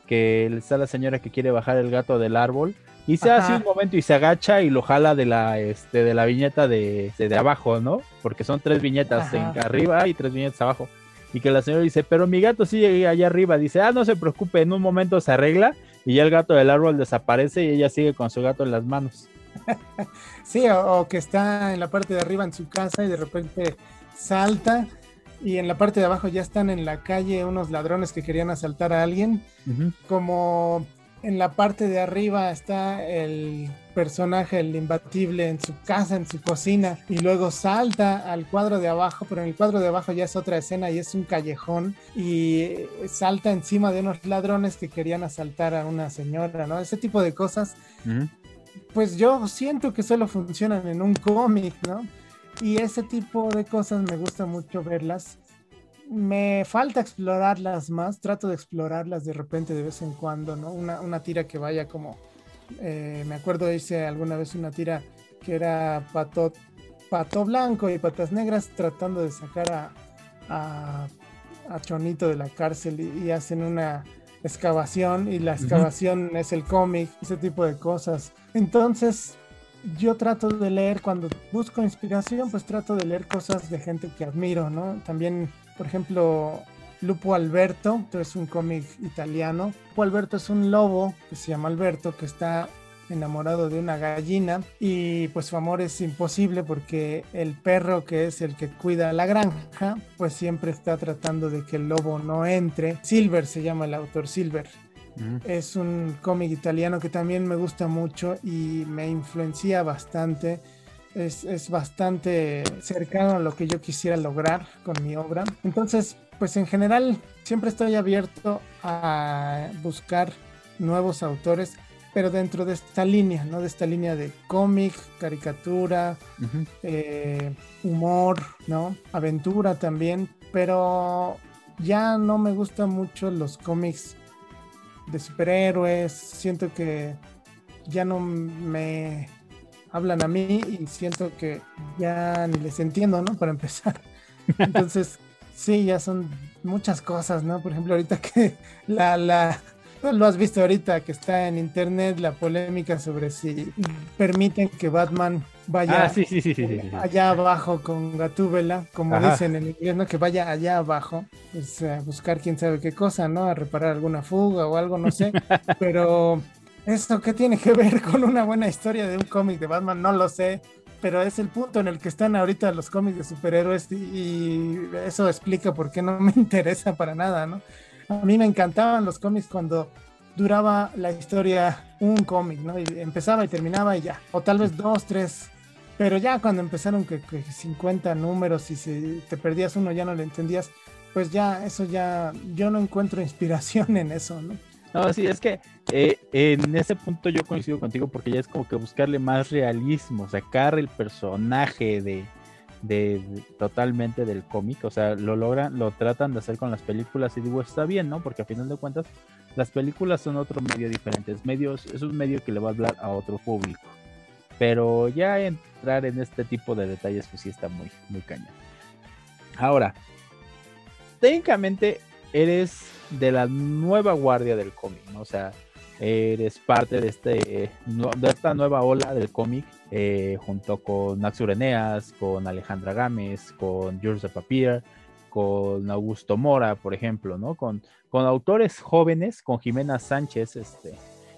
que está la señora que quiere bajar el gato del árbol y se hace un momento y se agacha y lo jala de la, este, de la viñeta de, de abajo, ¿no? Porque son tres viñetas en, arriba y tres viñetas abajo. Y que la señora dice, pero mi gato sigue allá arriba. Dice, ah, no se preocupe, en un momento se arregla y ya el gato del árbol desaparece y ella sigue con su gato en las manos. [laughs] sí, o, que está en la parte de arriba en su casa y de repente salta y en la parte de abajo ya están en la calle unos ladrones que querían asaltar a alguien. Como en la parte de arriba está el personaje, el imbatible, en su casa, en su cocina, y luego salta al cuadro de abajo, pero en el cuadro de abajo ya es otra escena y es un callejón, y salta encima de unos ladrones que querían asaltar a una señora, ¿no? Ese tipo de cosas, pues yo siento que solo funcionan en un cómic, ¿no? Y ese tipo de cosas me gusta mucho verlas me falta explorarlas más, trato de explorarlas de repente de vez en cuando, ¿no? Una, tira que vaya como, eh, me acuerdo hice alguna vez una tira que era pato, pato blanco y patas negras tratando de sacar a, a, Chonito de la cárcel y, hacen una excavación y la excavación es el cómic, ese tipo de cosas. Entonces, yo trato de leer cuando busco inspiración, pues trato de leer cosas de gente que admiro, ¿no? También por ejemplo, Lupo Alberto, es un cómic italiano. Lupo Alberto es un lobo que se llama Alberto, que está enamorado de una gallina y pues su amor es imposible porque el perro que es el que cuida la granja pues siempre está tratando de que el lobo no entre. Silver se llama el autor Silver. Es un cómic italiano que también me gusta mucho y me influencia bastante es, bastante cercano a lo que yo quisiera lograr con mi obra. Entonces, pues en general siempre estoy abierto a buscar nuevos autores, pero dentro de esta línea, ¿no? De esta línea de cómic, caricatura, eh, humor, ¿no? Aventura también, pero ya no me gustan mucho los cómics de superhéroes, siento que ya no me hablan a mí y siento que ya ni les entiendo, ¿no? Para empezar. [laughs] Entonces, sí, ya son muchas cosas, ¿no? Por ejemplo, ahorita que la, la, lo has visto ahorita que está en internet la polémica sobre si permiten que Batman vaya ah, allá abajo con Gatúbela, como dicen en inglés, ¿no? Que vaya allá abajo, pues a buscar quién sabe qué cosa, ¿no? A reparar alguna fuga o algo, no sé. [laughs] Pero ¿Esto qué tiene que ver con una buena historia de un cómic de Batman? No lo sé, pero es el punto en el que están ahorita los cómics de superhéroes y, eso explica por qué no [laughs] me interesa para nada, ¿no? A mí me encantaban los cómics cuando duraba la historia un cómic, ¿no? Y empezaba y terminaba y ya, o tal vez dos, tres, pero ya cuando empezaron que, 50 números y si te perdías uno ya no lo entendías, pues ya, eso ya, yo no encuentro [laughs] inspiración en eso, ¿no? No, sí, es que eh, en ese punto yo coincido contigo porque ya es como que buscarle más realismo, sacar el personaje de, de, totalmente del cómic, o sea, lo logran, lo tratan de hacer con las películas y digo, está bien, ¿no? Porque a final de cuentas las películas son otro medio diferente, es, medios, es un medio que le va a hablar a otro público. Pero ya entrar en este tipo de detalles pues sí está muy, muy cañón. Ahora, técnicamente eres de la nueva guardia del cómic, ¿no? O sea, eres parte de, este, esta nueva ola del cómic eh, junto con Max Ureneas, con Alejandra Gámez, con George Papier, con Augusto Mora, por ejemplo, ¿no? Con, con autores jóvenes, con Jimena Sánchez, este,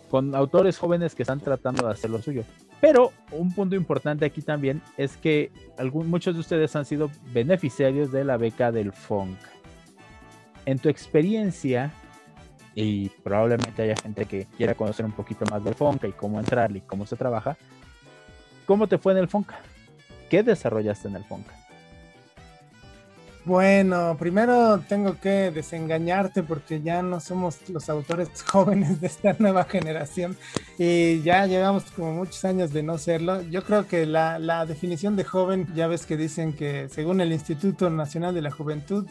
con autores jóvenes que están tratando de hacer lo suyo. Pero un punto importante aquí también es que muchos de ustedes han sido beneficiarios de la beca del FONC. En tu experiencia, y probablemente haya gente que quiera conocer un poquito más del Fonca y cómo entrar y cómo se trabaja. ¿Cómo te fue en el Fonca? ¿Qué desarrollaste en el Fonca? Bueno, primero tengo que desengañarte porque ya no somos los autores [laughs] jóvenes de esta nueva generación y ya llevamos como muchos años de no serlo. Yo creo que la, la definición de joven, ya ves que dicen que según el Instituto Nacional de la Juventud,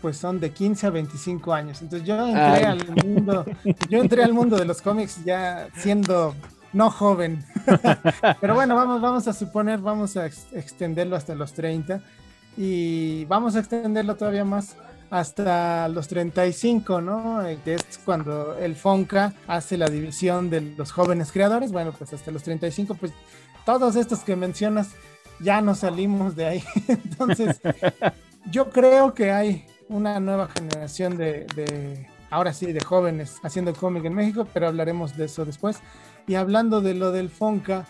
pues son de 15 a 25 años. Entonces yo entré al mundo, yo entré al mundo de los cómics ya siendo no joven. [laughs] Pero bueno, vamos, vamos a suponer, vamos a extenderlo hasta los 30 y vamos a extenderlo todavía más hasta los 35, ¿no? Eh, que es cuando el FONCA hace la división de los jóvenes creadores. Bueno, pues hasta los 35, pues todos estos que mencionas ya no salimos de ahí. [laughs] Entonces, yo creo que hay una nueva generación de, ahora sí, de jóvenes haciendo cómic en México, pero hablaremos de eso después. Y hablando de lo del Fonca,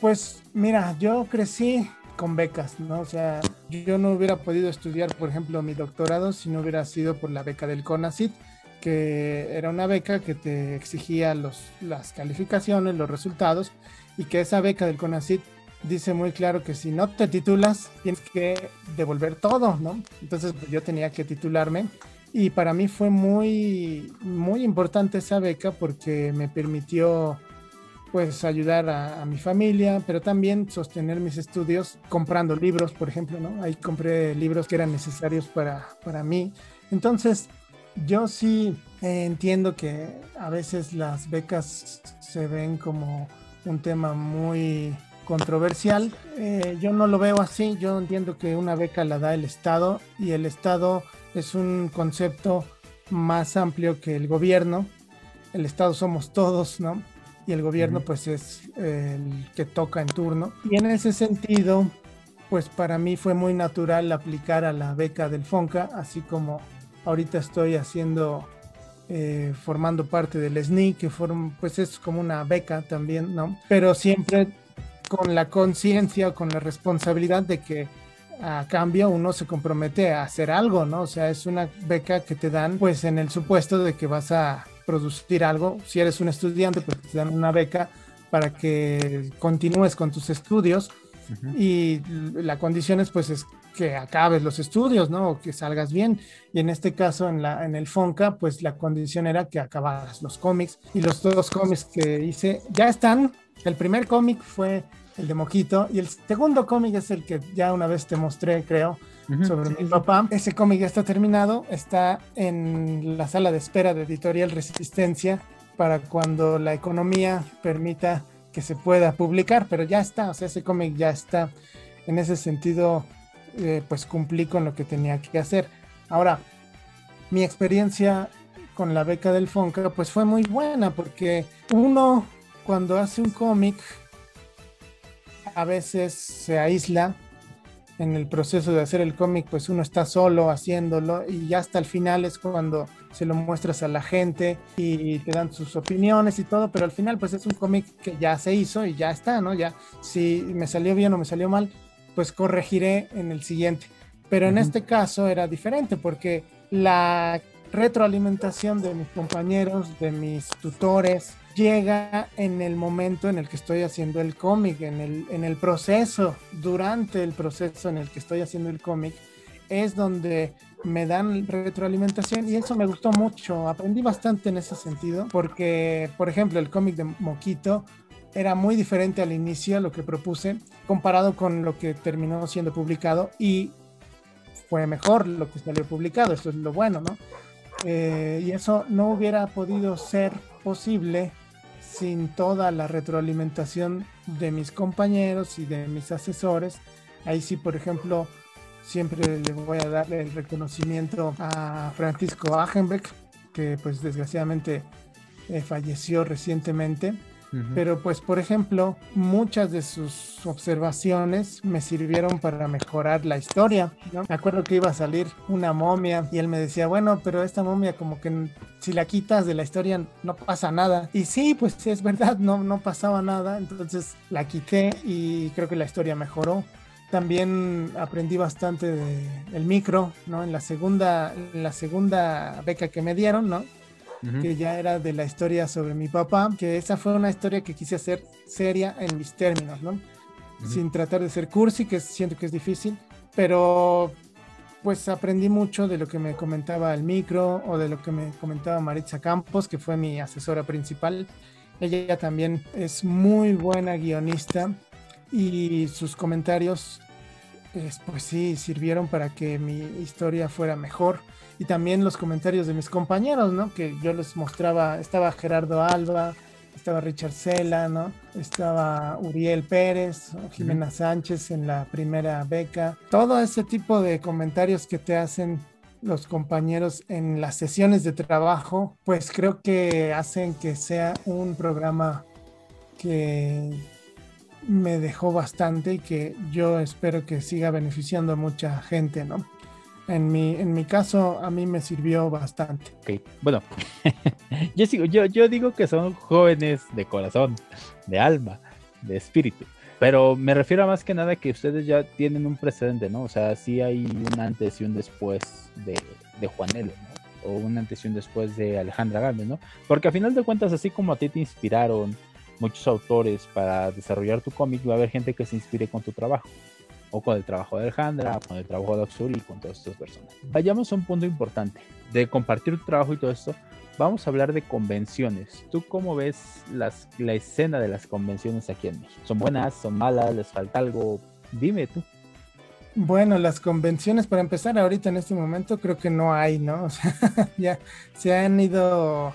pues mira, yo crecí con becas, ¿no? O sea, yo no hubiera podido estudiar, por ejemplo, mi doctorado si no hubiera sido por la beca del CONACIT, que era una beca que te exigía los, las calificaciones, los resultados, y que esa beca del CONACIT dice muy claro que si no te titulas, tienes que devolver todo, ¿no? Entonces yo tenía que titularme y para mí fue muy, muy importante esa beca porque me permitió pues ayudar a, mi familia, pero también sostener mis estudios comprando libros, por ejemplo, ¿no? Ahí compré libros que eran necesarios para, para mí. Entonces, yo sí entiendo que a veces las becas se ven como un tema muy controversial. Eh, yo no lo veo así, yo entiendo que una beca la da el Estado y el Estado es un concepto más amplio que el gobierno. El Estado somos todos, ¿no? Y el gobierno pues es el que toca en turno. Y en ese sentido, pues para mí fue muy natural aplicar a la beca del FONCA, así como ahorita estoy haciendo, eh, formando parte del SNI, que pues es como una beca también, ¿no? Pero siempre con la conciencia, con la responsabilidad de que a cambio uno se compromete a hacer algo, ¿no? O sea, es una beca que te dan pues en el supuesto de que vas a producir algo. Si eres un estudiante, pues te dan una beca para que continúes con tus estudios y la condición es pues es que acabes los estudios, ¿no? O que salgas bien. Y en este caso, en, la, en el Fonca, pues la condición era que acabaras los cómics. Y los dos cómics que hice ya están. El primer cómic fue el de Moquito. Y el segundo cómic es el que ya una vez te mostré, creo, sobre mi papá. Ese cómic ya está terminado, está en la sala de espera de Editorial Resistencia para cuando la economía permita que se pueda publicar, pero ya está, o sea, ese cómic ya está. En ese sentido, eh, pues cumplí con lo que tenía que hacer. Ahora, mi experiencia con la beca del Fonca, pues fue muy buena, porque uno, cuando hace un cómic, a veces se aísla en el proceso de hacer el cómic, pues uno está solo haciéndolo y ya hasta el final es cuando se lo muestras a la gente y te dan sus opiniones y todo, pero al final pues es un cómic que ya se hizo y ya está, ¿no? Ya si me salió bien o me salió mal, pues corregiré en el siguiente. Pero en este caso era diferente porque la retroalimentación de mis compañeros, de mis tutores, llega en el momento en el que estoy haciendo el cómic, en el, en el proceso, durante el proceso en el que estoy haciendo el cómic, es donde me dan retroalimentación y eso me gustó mucho. Aprendí bastante en ese sentido porque, por ejemplo, el cómic de Moquito, era muy diferente al inicio, lo que propuse, comparado con lo que terminó siendo publicado y fue mejor lo que salió publicado, esto es lo bueno, ¿no? Eh, y eso no hubiera podido ser posible sin toda la retroalimentación de mis compañeros y de mis asesores. Ahí sí, por ejemplo, siempre le voy a darle el reconocimiento a Francisco Agenbeck, que pues desgraciadamente eh, falleció recientemente pero pues, por ejemplo, muchas de sus observaciones me sirvieron para mejorar la historia. Me acuerdo que iba a salir una momia y él me decía, bueno, pero esta momia como que si la quitas de la historia no pasa nada. Y sí, pues es verdad, no, no pasaba nada. Entonces la quité y creo que la historia mejoró también aprendí bastante del micro, ¿no? En la segunda, en la segunda beca que me dieron, ¿no? Que ya era de la historia sobre mi papá, que esa fue una historia que quise hacer seria en mis términos, ¿no? Sin tratar de ser cursi, que siento que es difícil, pero pues aprendí mucho de lo que me comentaba el micro o de lo que me comentaba Maritza Campos, que fue mi asesora principal. Ella también es muy buena guionista y sus comentarios, pues sí, sirvieron para que mi historia fuera mejor y también los comentarios de mis compañeros, ¿no? Que yo les mostraba, estaba Gerardo Alba, estaba Richard Sela, ¿no? Estaba Uriel Pérez, Jimena Sánchez en la primera beca. Todo ese tipo de comentarios que te hacen los compañeros en las sesiones de trabajo, pues creo que hacen que sea un programa que me dejó bastante y que yo espero que siga beneficiando a mucha gente, ¿no? En mi, en mi caso, a mí me sirvió bastante. Ok, bueno, [laughs] yo, sigo, yo, digo que son jóvenes de corazón, de alma, de espíritu. Pero me refiero a más que nada que ustedes ya tienen un precedente, ¿no? O sea, sí hay un antes y un después de, de Juanelo, ¿no? O un antes y un después de Alejandra Gámez, ¿no? Porque a final de cuentas, así como a ti te inspiraron muchos autores para desarrollar tu cómic, va a haber gente que se inspire con tu trabajo o con el trabajo de Alejandra, con el trabajo de Oxur y con todas estas personas. Vayamos a un punto importante de compartir tu trabajo y todo esto. Vamos a hablar de convenciones. ¿Tú cómo ves las, la escena de las convenciones aquí en México? ¿Son buenas? ¿Son malas? ¿Les falta algo? Dime tú. Bueno, las convenciones, para empezar, ahorita en este momento creo que no hay, ¿no? [laughs] O sea, ya se han ido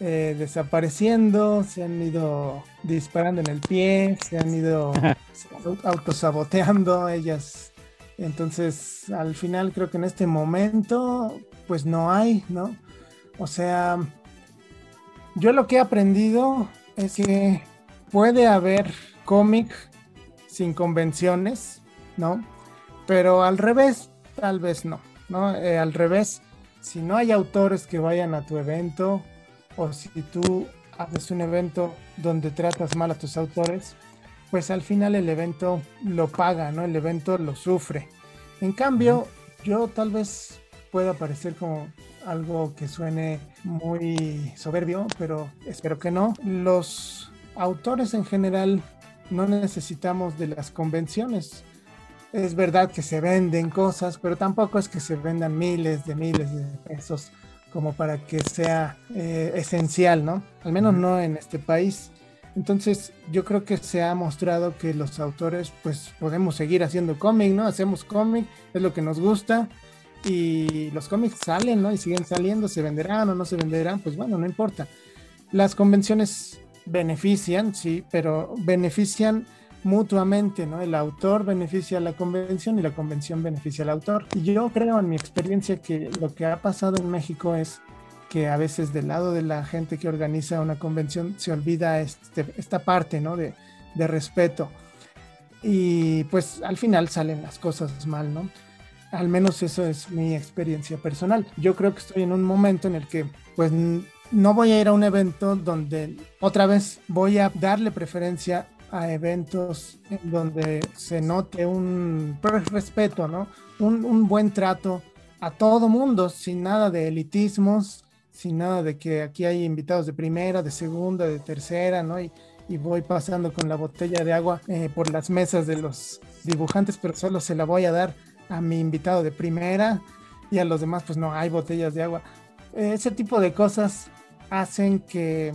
eh, desapareciendo, se han ido disparando en el pie, se han ido [laughs] autosaboteando ellas. Entonces, al final creo que en este momento, pues no hay, ¿no? O sea, yo lo que he aprendido es que puede haber cómic sin convenciones, ¿no? Pero al revés, tal vez no, ¿no? Eh, al revés, si no hay autores que vayan a tu evento, o si tú haces un evento donde tratas mal a tus autores, pues al final el evento lo paga, ¿no? El evento lo sufre. En cambio, yo tal vez pueda parecer como algo que suene muy soberbio, pero espero que no. Los autores en general no necesitamos de las convenciones. Es verdad que se venden cosas, pero tampoco es que se vendan miles de miles de pesos como para que sea eh, esencial, ¿no? Al menos no en este país. Entonces yo creo que se ha mostrado que los autores pues podemos seguir haciendo cómic, ¿no? Hacemos cómic, es lo que nos gusta y los cómics salen, ¿no? Y siguen saliendo, se venderán o no se venderán, pues bueno, no importa. Las convenciones benefician, sí, pero benefician mutuamente, ¿no? El autor beneficia a la convención y la convención beneficia al autor. Y yo creo en mi experiencia que lo que ha pasado en México es que a veces del lado de la gente que organiza una convención se olvida este, esta parte, ¿no? De, de respeto. Y pues al final salen las cosas mal, ¿no? Al menos eso es mi experiencia personal. Yo creo que estoy en un momento en el que pues no voy a ir a un evento donde otra vez voy a darle preferencia a eventos en donde se note un respeto, ¿no? Un, buen trato a todo mundo, sin nada de elitismos, sin nada de que aquí hay invitados de primera, de segunda, de tercera, ¿no? Y, voy pasando con la botella de agua eh, por las mesas de los dibujantes, pero solo se la voy a dar a mi invitado de primera y a los demás, pues no hay botellas de agua. ese tipo de cosas hacen que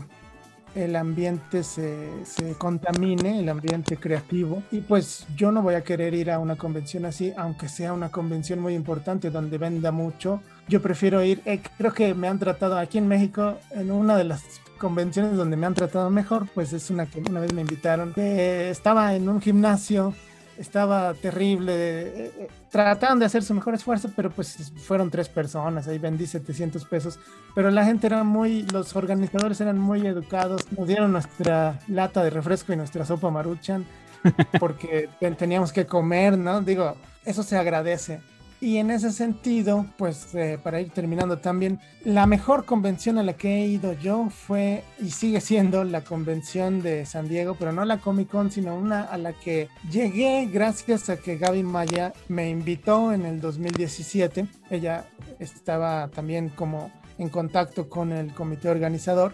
el ambiente se, se, contamine, el ambiente creativo. Y pues yo no voy a querer ir a una convención así, aunque sea una convención muy importante donde venda mucho. Yo prefiero ir, eh, creo que me han tratado aquí en México, en una de las convenciones donde me han tratado mejor, pues es una que una vez me invitaron. Eh, estaba en un gimnasio estaba terrible. Eh, eh, trataban de hacer su mejor esfuerzo, pero pues fueron tres personas, ahí vendí 700 pesos. Pero la gente era muy, los organizadores eran muy educados, nos dieron nuestra lata de refresco y nuestra sopa maruchan, [laughs] porque teníamos que comer, ¿no? Digo, eso se agradece. Y en ese sentido, pues eh, para ir terminando también, la mejor convención a la que he ido yo fue y sigue siendo la convención de San Diego, pero no la Comic Con, sino una a la que llegué gracias a que Gaby Maya me invitó en el 2017. Ella estaba también como en contacto con el comité organizador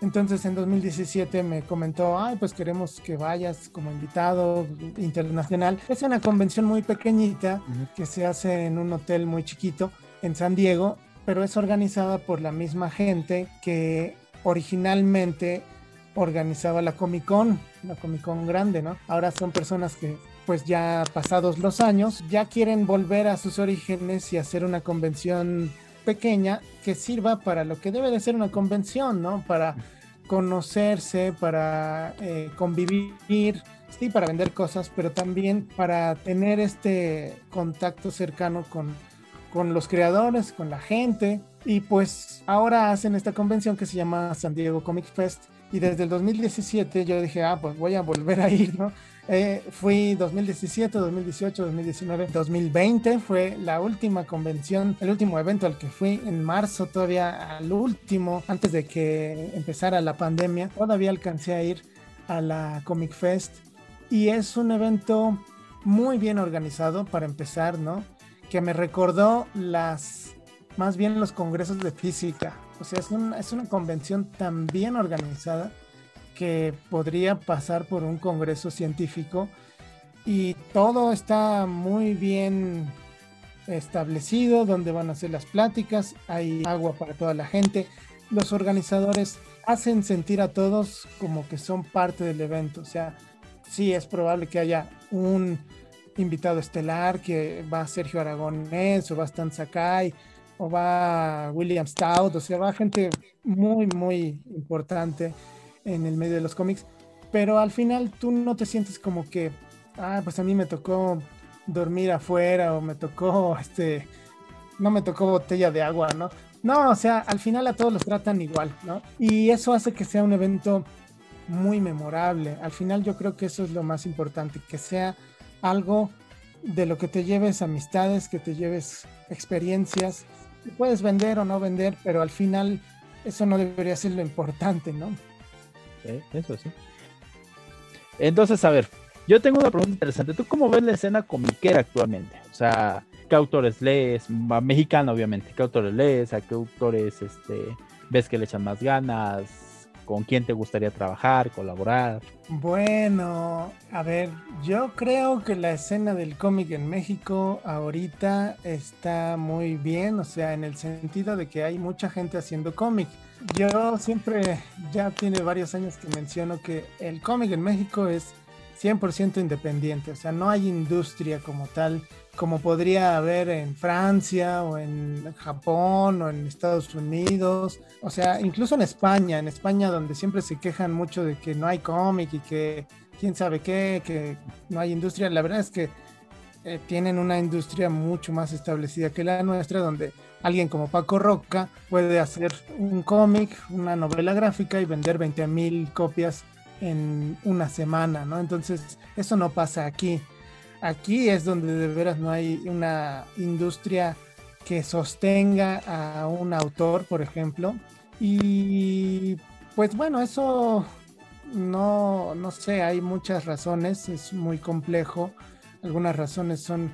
entonces en 2017 me comentó, ay, pues queremos que vayas como invitado internacional. Es una convención muy pequeñita que se hace en un hotel muy chiquito en San Diego, pero es organizada por la misma gente que originalmente organizaba la Comic Con, la Comic Con grande, ¿no? Ahora son personas que pues ya pasados los años, ya quieren volver a sus orígenes y hacer una convención pequeña que sirva para lo que debe de ser una convención, ¿no? Para conocerse, para eh, convivir, sí, para vender cosas, pero también para tener este contacto cercano con, con los creadores, con la gente. Y pues ahora hacen esta convención que se llama San Diego Comic Fest. Y desde el 2017 yo dije, ah, pues voy a volver a ir, ¿no? Eh, fui 2017, 2018, 2019, 2020 fue la última convención, el último evento al que fui en marzo, todavía al último, antes de que empezara la pandemia. Todavía alcancé a ir a la Comic Fest y es un evento muy bien organizado para empezar, ¿no? Que me recordó las, más bien los congresos de física. O sea, es, es una convención tan bien organizada que podría pasar por un congreso científico y todo está muy bien establecido, donde van a ser las pláticas, hay agua para toda la gente, los organizadores hacen sentir a todos como que son parte del evento, o sea, sí es probable que haya un invitado estelar, que va Sergio Aragonés o va Stan Sakai o va William Stout, o sea, va gente muy, muy importante en el medio de los cómics, pero al final tú no te sientes como que, ah, pues a mí me tocó dormir afuera o me tocó, [laughs] este, no me tocó botella de agua, ¿no? No, o sea, al final a todos los tratan igual, ¿no? Y eso hace que sea un evento muy memorable. Al final yo creo que eso es lo más importante, que sea algo de lo que te lleves amistades, que te lleves experiencias. Puedes vender o no vender, pero al final eso no debería ser lo importante, ¿no? eso sí. Entonces, a ver, yo tengo una pregunta interesante. ¿Tú cómo ves la escena comiquera actualmente? O sea, ¿qué autores lees? Mexicano, obviamente. ¿Qué autores lees? ¿A qué autores este, ves que le echan más ganas? ¿Con quién te gustaría trabajar, colaborar? Bueno, a ver, yo creo que la escena del cómic en México ahorita está muy bien, o sea, en el sentido de que hay mucha gente haciendo cómic. Yo siempre, ya tiene varios años que menciono que el cómic en México es 100% independiente, o sea, no hay industria como tal, como podría haber en Francia o en Japón o en Estados Unidos, o sea, incluso en España, en España donde siempre se quejan mucho de que no hay cómic y que quién sabe qué, que no hay industria, la verdad es que eh, tienen una industria mucho más establecida que la nuestra, donde alguien como Paco Roca puede hacer un cómic, una novela gráfica y vender 20 mil copias en una semana, ¿no? Entonces, eso no pasa aquí. Aquí es donde de veras no hay una industria que sostenga a un autor, por ejemplo. Y pues bueno, eso no, no sé, hay muchas razones, es muy complejo. Algunas razones son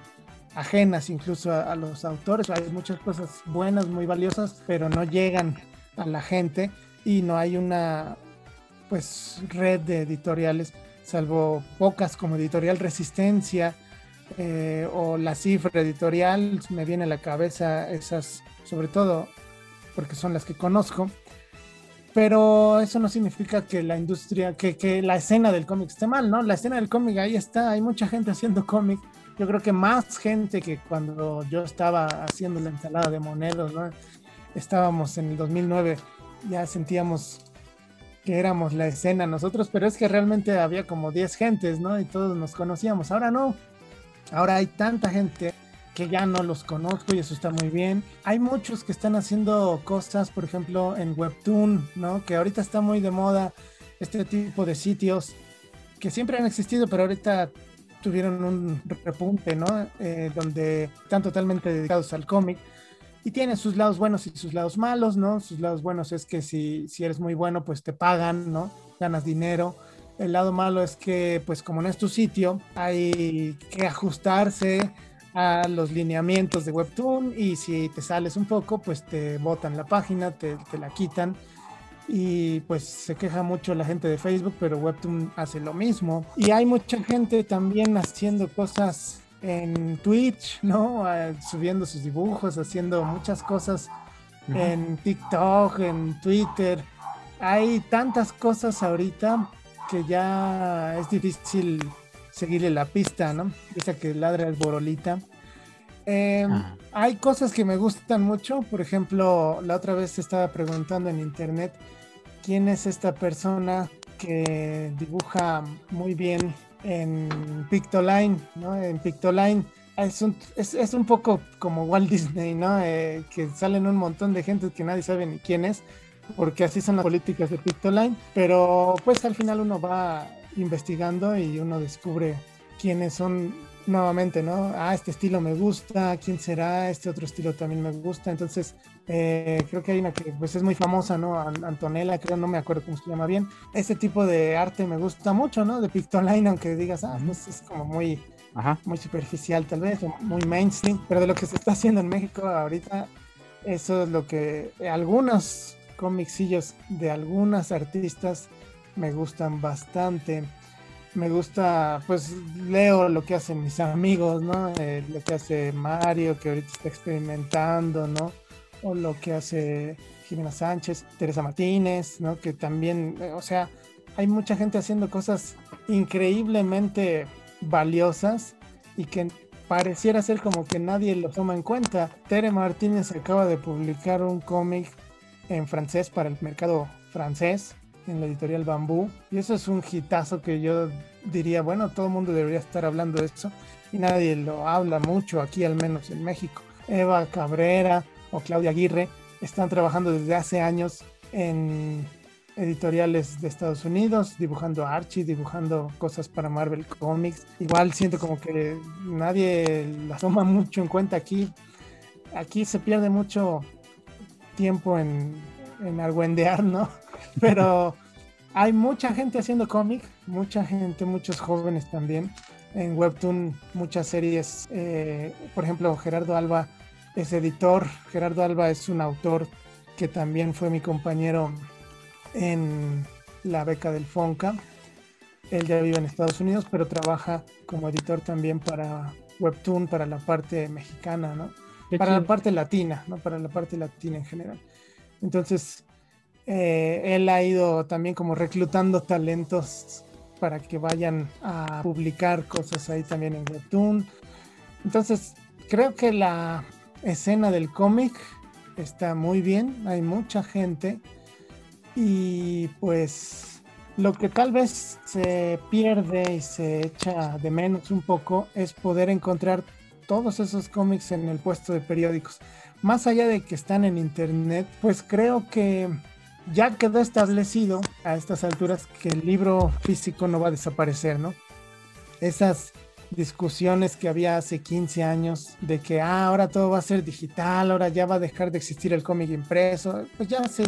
ajenas incluso a, a, los autores. Hay muchas cosas buenas, muy valiosas, pero no llegan a la gente y no hay una pues red de editoriales, salvo pocas como Editorial Resistencia eh, o La Cifra Editorial, me viene a la cabeza esas, sobre todo porque son las que conozco. pero eso no significa que la industria, que, que la escena del cómic esté mal, ¿no? La escena del cómic ahí está, hay mucha gente haciendo cómic. Yo creo que más gente que cuando yo estaba haciendo la ensalada de monedas, ¿no? Estábamos en el 2009, ya sentíamos que éramos la escena nosotros, pero es que realmente había como 10 gentes, ¿no? Y todos nos conocíamos. Ahora no. Ahora hay tanta gente que ya no los conozco y eso está muy bien. Hay muchos que están haciendo cosas, por ejemplo, en Webtoon, ¿no? Que ahorita está muy de moda este tipo de sitios que siempre han existido, pero ahorita tuvieron un repunte, ¿no? Eh, donde están totalmente dedicados al cómic y tiene sus lados buenos y sus lados malos, ¿no? Sus lados buenos es que si, si eres muy bueno, pues te pagan, ¿no? Ganas dinero. El lado malo es que, pues como no es tu sitio, hay que ajustarse a los lineamientos de Webtoon y si te sales un poco, pues te botan la página, te, te la quitan y pues se queja mucho la gente de Facebook, pero Webtoon hace lo mismo. Y hay mucha gente también haciendo cosas en Twitch, ¿no? Ah, subiendo sus dibujos, haciendo muchas cosas en TikTok, en Twitter. Hay tantas cosas ahorita que ya es difícil seguirle la pista, ¿no? Esa que ladra el borolita. Em, hay cosas que me gustan mucho, por ejemplo, la otra vez estaba preguntando en internet quién es esta persona que dibuja muy bien en Pictoline, ¿no? En Pictoline es un, es, es un poco como Walt Disney, ¿no? Eh, que salen un montón de gente que nadie sabe ni quién es, porque así son las políticas de Pictoline, pero pues al final uno va investigando y uno descubre quiénes son nuevamente, ¿no? Ah, este estilo me gusta, ¿quién será? Este otro estilo también me gusta. Entonces, eh, creo que hay una que pues es muy famosa, ¿no? Antonella, creo, no me acuerdo cómo se llama bien. Este tipo de arte me gusta mucho, ¿no? De Pictoline, aunque digas, ah, pues es como muy, muy superficial tal vez, muy mainstream, pero de lo que se está haciendo en México ahorita, eso es lo que algunos cómicsillos de algunas artistas me gustan bastante me gusta, pues leo lo que hacen mis amigos, ¿no? Eh, lo que hace Mario, que ahorita está experimentando, ¿no? O lo que hace Jimena Sánchez, Teresa Martínez, ¿no? Que también, eh, o sea, hay mucha gente haciendo cosas increíblemente valiosas y que pareciera ser como que nadie lo toma en cuenta. Tere Martínez acaba de publicar un cómic en francés para el mercado francés en la editorial Bambú. Y eso es un hitazo que yo diría, bueno, todo el mundo debería estar hablando de eso. Y nadie lo habla mucho aquí, al menos en México. Eva Cabrera o Claudia Aguirre están trabajando desde hace años en editoriales de Estados Unidos, dibujando Archie, dibujando cosas para Marvel Comics. Igual siento como que nadie las toma mucho en cuenta aquí. Aquí se pierde mucho tiempo en, en argüendear, ¿no? [laughs] Pero hay mucha gente haciendo cómic, mucha gente, muchos jóvenes también. En Webtoon, muchas series. Eh, por ejemplo, Gerardo Alba es editor. Gerardo Alba es un autor que también fue mi compañero en la beca del FONCA. Él ya vive en Estados Unidos, pero trabaja como editor también para Webtoon, para la parte mexicana, ¿no? para la parte latina, ¿no? Para la parte latina en general. Entonces, eh, él ha ido también como reclutando talentos para que vayan a publicar cosas ahí también en Webtoon. Entonces, creo que la escena del cómic está muy bien, hay mucha gente y pues lo que tal vez se pierde y se echa de menos un poco es poder encontrar todos esos cómics en el puesto de periódicos. Más allá de que están en internet, pues creo que ya quedó establecido a estas alturas que el libro físico no va a desaparecer, ¿no? Esas discusiones que había hace 15 años de que ah, ahora todo va a ser digital, ahora ya va a dejar de existir el cómic impreso, pues ya se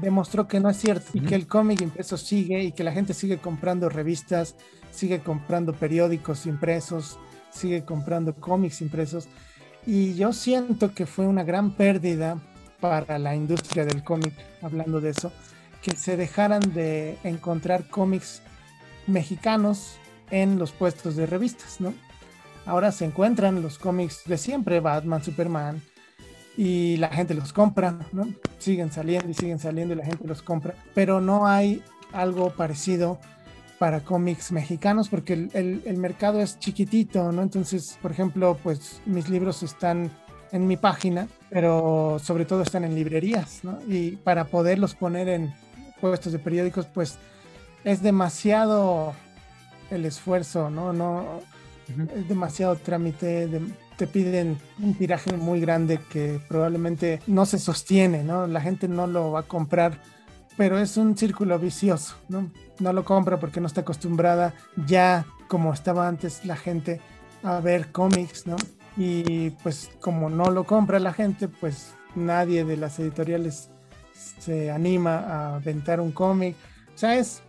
demostró que no es cierto. Y que el cómic impreso sigue y que la gente sigue comprando revistas, sigue comprando periódicos impresos, sigue comprando cómics impresos. Y yo siento que fue una gran pérdida para la industria del cómic, hablando de eso, que se dejaran de encontrar cómics mexicanos en los puestos de revistas, ¿no? Ahora se encuentran los cómics de siempre, Batman, Superman, y la gente los compra, ¿no? Siguen saliendo y siguen saliendo y la gente los compra, pero no hay algo parecido para cómics mexicanos porque el, el, mercado es chiquitito, ¿no? Entonces, por ejemplo, pues mis libros están en mi página, pero sobre todo están en librerías, ¿no? Y para poderlos poner en puestos de periódicos, pues es demasiado el esfuerzo, ¿no? No es demasiado trámite, te piden un tiraje muy grande que probablemente no se sostiene, ¿no? La gente no lo va a comprar, pero es un círculo vicioso, ¿no? No lo compra porque no está acostumbrada ya como estaba antes la gente a ver cómics, ¿no? Y pues como no lo compra la gente, pues nadie de las editoriales se anima a aventar un cómic. O sea, es,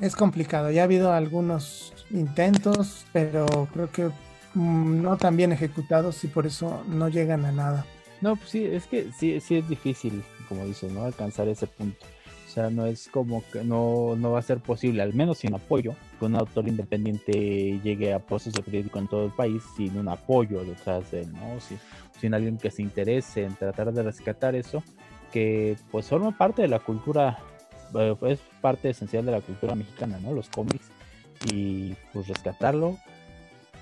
es complicado. Ya ha habido algunos intentos, pero creo que mm, no tan bien ejecutados y por eso no llegan a nada. No, pues sí, es que sí, sí es difícil, como dices, ¿no? Alcanzar ese punto. Sea, no es como que no, no va a ser posible, al menos sin apoyo, que un autor independiente llegue a puestos de periódico en todo el país sin un apoyo detrás de él, ¿no? Sin, sin alguien que se interese en tratar de rescatar eso, que pues forma parte de la cultura, eh, es parte esencial de la cultura mexicana, ¿no? Los cómics y pues rescatarlo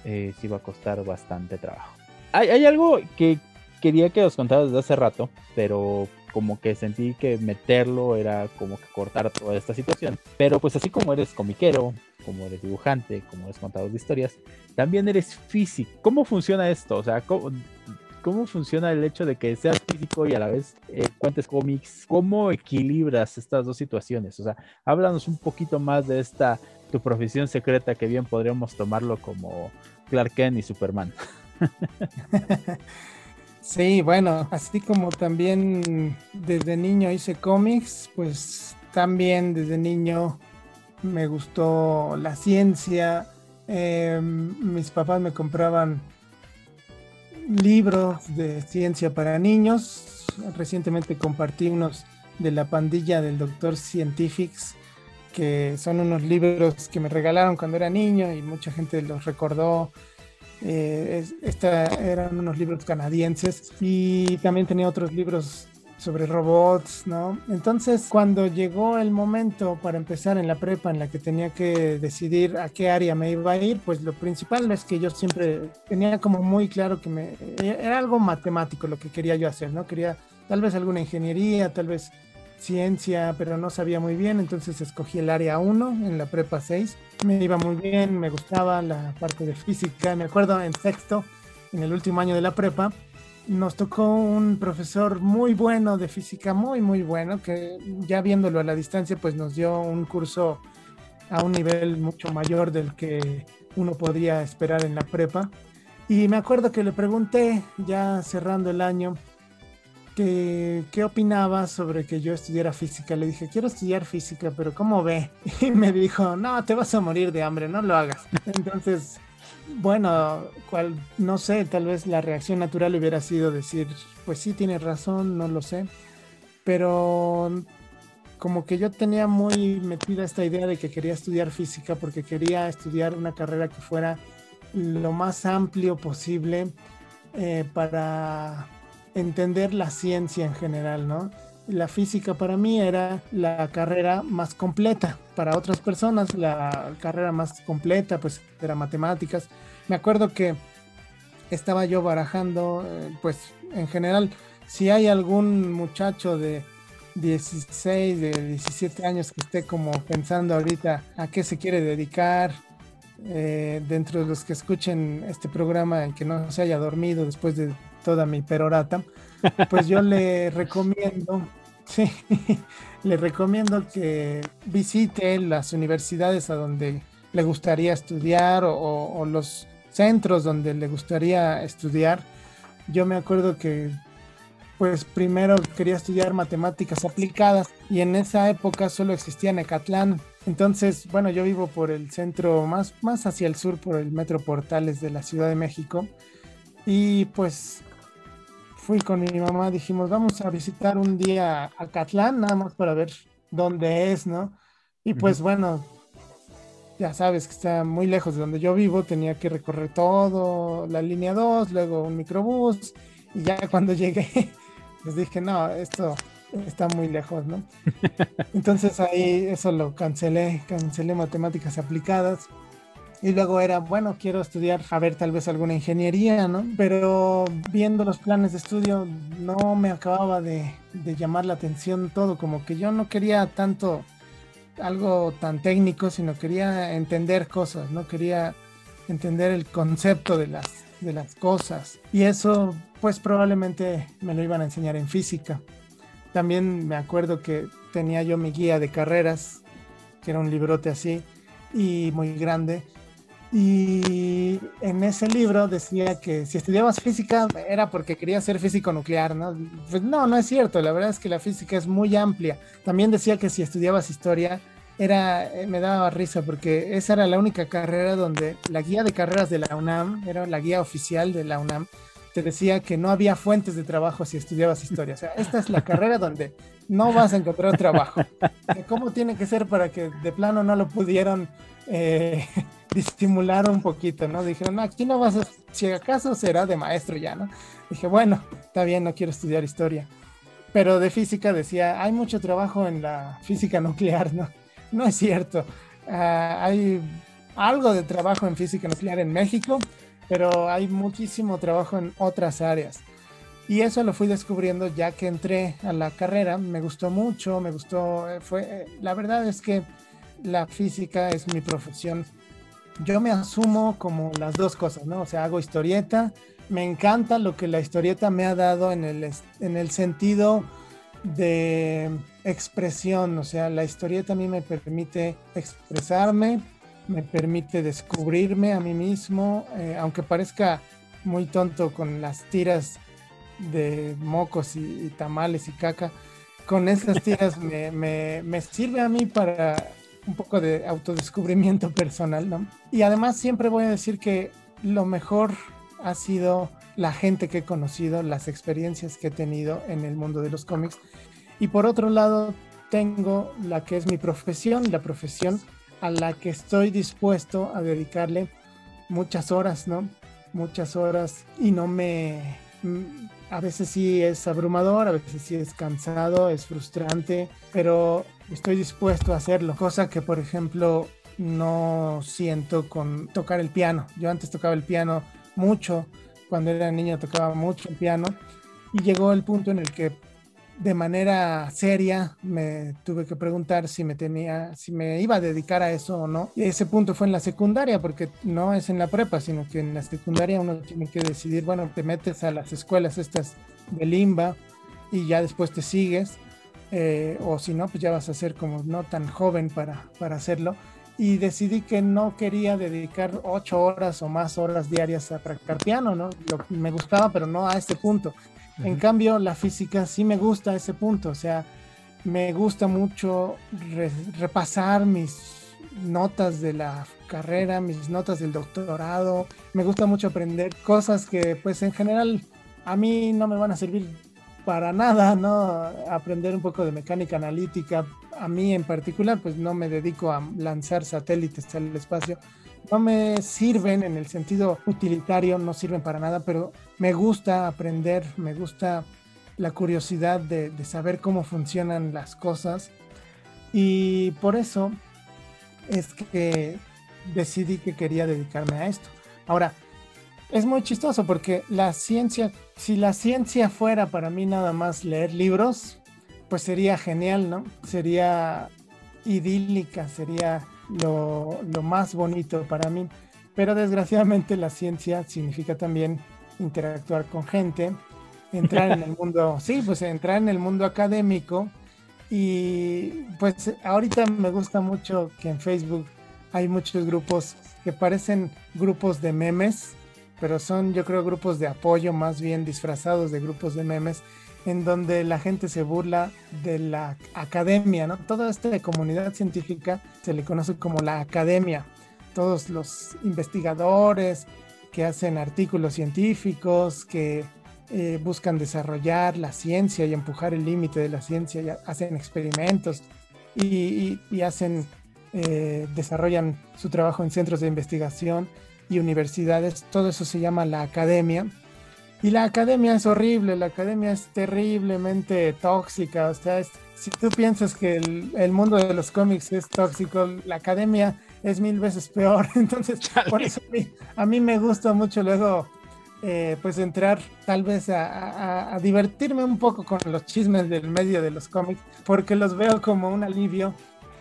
eh, sí va a costar bastante trabajo. Hay, hay algo que quería que os contara desde hace rato, pero como que sentí que meterlo era como que cortar toda esta situación. Pero pues así como eres comiquero, como eres dibujante, como eres contador de historias, también eres físico. ¿Cómo funciona esto? O sea, ¿cómo, cómo funciona el hecho de que seas físico y a la vez eh, cuentes cómics? ¿Cómo equilibras estas dos situaciones? O sea, háblanos un poquito más de esta tu profesión secreta que bien podríamos tomarlo como Clark Kent y Superman. [laughs] Sí, bueno, así como también desde niño hice cómics, pues también desde niño me gustó la ciencia. Em, mis papás me compraban libros de ciencia para niños. Recientemente compartí unos de la pandilla del Doctor Scientifics, que son unos libros que me regalaron cuando era niño y mucha gente los recordó eh, eran unos libros canadienses y también tenía otros libros sobre robots, ¿no? Entonces, cuando llegó el momento para empezar en la prepa en la que tenía que decidir a qué área me iba a ir, pues lo principal es que yo siempre tenía como muy claro que me, era algo matemático lo que quería yo hacer, ¿no? Quería tal vez alguna ingeniería, tal vez ciencia, pero no sabía muy bien, entonces escogí el área 1 en la prepa 6. Me iba muy bien, me gustaba la parte de física. Me acuerdo en sexto, en el último año de la prepa, nos tocó un profesor muy bueno de física, muy, muy bueno, que ya viéndolo a la distancia, pues nos dio un curso a un nivel mucho mayor del que uno podría esperar en la prepa. Y me acuerdo que le pregunté, ya cerrando el año, que, qué opinaba sobre que yo estudiara física. Le dije, quiero estudiar física, pero ¿cómo ve? [laughs] Y me dijo, no, te vas a morir de hambre, no lo hagas. [laughs] Entonces, bueno, cual, no sé, tal vez la reacción natural hubiera sido decir, pues sí, tienes razón, no lo sé. Pero como que yo tenía muy metida esta idea de que quería estudiar física porque quería estudiar una carrera que fuera lo más amplio posible eh, para entender la ciencia en general, ¿no? La física para mí era la carrera más completa. Para otras personas la carrera más completa pues era matemáticas. Me acuerdo que estaba yo barajando, eh, pues en general, si hay algún muchacho de 16, de 17 años que esté como pensando ahorita a qué se quiere dedicar, eh, dentro de los que escuchen este programa, en que no se haya dormido después de toda mi perorata, pues yo le [laughs] recomiendo, sí, [laughs] le recomiendo que visite las universidades a donde le gustaría estudiar o, los centros donde le gustaría estudiar. Yo me acuerdo que pues primero quería estudiar matemáticas aplicadas y en esa época solo existía Necatlán. Entonces, bueno, yo vivo por el centro más, más hacia el sur, por el Metro Portales de la Ciudad de México. Y pues fui con mi mamá, dijimos, vamos a visitar un día a Catlán, nada más para ver dónde es, ¿no? Y pues bueno, ya sabes que está muy lejos de donde yo vivo, tenía que recorrer todo, la línea 2, luego un microbús, Y ya [laughs] cuando llegué, pues dije, no, esto está muy lejos, ¿no? [laughs] Entonces ahí eso lo cancelé, cancelé matemáticas aplicadas. Y luego era, bueno, quiero estudiar, a ver, tal vez alguna ingeniería, ¿no? Pero viendo los planes de estudio, no me acababa de, de llamar la atención todo, como que yo no quería tanto algo tan técnico, sino quería entender cosas, no quería entender el concepto de las, de las cosas. Y eso, pues probablemente me lo iban a enseñar en física. También me acuerdo que tenía yo mi guía de carreras, que era un librote así y muy grande. Y en ese libro decía que si estudiabas física era porque quería ser físico nuclear, ¿no? Pues no, no es cierto, la verdad es que la física es muy amplia. También decía que si estudiabas historia era, eh, me daba risa porque esa era la única carrera donde la guía de carreras de la UNAM, era la guía oficial de la UNAM, te decía que no había fuentes de trabajo si estudiabas historia. O sea, esta es la carrera donde no vas a encontrar trabajo. ¿Cómo tiene que ser para que de plano no lo pudieron eh, disimular un poquito, ¿no? Dijeron, no, aquí no vas a, si acaso será de maestro ya, ¿no? Dije, bueno, está bien, no quiero estudiar historia. Pero de física decía, hay mucho trabajo en la física nuclear, ¿no? No es cierto. Ah, hay algo de trabajo en física nuclear en México, pero hay muchísimo trabajo en otras áreas. Y eso lo fui descubriendo ya que entré a la carrera, me gustó mucho, me gustó, eh, fue, eh, la verdad es que la física es mi profesión. Yo me asumo como las dos cosas, ¿no? O sea, hago historieta, me encanta lo que la historieta me ha dado en el, en el sentido de expresión, o sea, la historieta a mí me permite expresarme, me permite descubrirme a mí mismo, eh, aunque parezca muy tonto con las tiras de mocos y, tamales y caca, con esas tiras [laughs] me, me, sirve a mí para un poco de autodescubrimiento [laughs] personal, ¿no? Y además siempre voy a decir que lo mejor ha sido la gente que he conocido, las experiencias que he tenido en el mundo de los cómics. Y por otro lado, tengo la que es mi profesión, la profesión a la que estoy dispuesto a dedicarle muchas horas, ¿no? Muchas horas y no me... A veces sí es abrumador, a veces sí es cansado, es frustrante, pero estoy dispuesto a hacerlo. Cosa que, por ejemplo, no siento con tocar el piano. Yo antes tocaba el piano mucho, cuando era niño tocaba mucho el piano y llegó el punto en el que de manera seria me tuve que preguntar si me tenía, si me iba a dedicar a eso o no. Ese punto fue en la secundaria, porque no es en la prepa, sino que en la secundaria uno tiene que decidir, bueno, te metes a las escuelas estas de limba y ya después te sigues, eh, o si no, pues ya vas a ser como no tan joven para, para hacerlo. Y decidí que no quería dedicar ocho horas o más horas diarias a practicar piano, ¿no? Lo, me gustaba, pero no a este punto. En cambio, la física sí me gusta a ese punto, o sea, me gusta mucho repasar mis notas de la carrera, mis notas del doctorado, me gusta mucho aprender cosas que pues en general a mí no me van a servir para nada, ¿no? Aprender un poco de mecánica analítica, a mí en particular pues no me dedico a lanzar satélites al espacio, no me sirven en el sentido utilitario, no sirven para nada, pero me gusta aprender, me gusta la curiosidad de, saber cómo funcionan las cosas y por eso es que decidí que quería dedicarme a esto. Ahora, es muy chistoso porque la ciencia, si la ciencia fuera para mí nada más leer libros, pues sería genial, ¿no? Sería idílica, sería lo, más bonito para mí. Pero desgraciadamente la ciencia significa también interactuar con gente, entrar en el [laughs] mundo, sí, pues entrar en el mundo académico. Y pues ahorita me gusta mucho que en Facebook hay muchos grupos que parecen grupos de memes, pero son yo creo grupos de apoyo más bien disfrazados de grupos de memes en donde la gente se burla de la academia, ¿no? Toda esta comunidad científica se le conoce como la academia. Todos los investigadores que hacen artículos científicos, que eh, buscan desarrollar la ciencia y empujar el límite de la ciencia, y hacen experimentos y, hacen, eh, desarrollan su trabajo en centros de investigación y universidades. Todo eso se llama la academia Y la academia es horrible, la academia es terriblemente tóxica. O sea, si tú piensas que el, mundo de los cómics es tóxico, la academia es mil veces peor. [laughs] Entonces, por eso a mí, me gusta mucho luego, eh, pues entrar tal vez a, divertirme un poco con los chismes del medio de los cómics, porque los veo como un alivio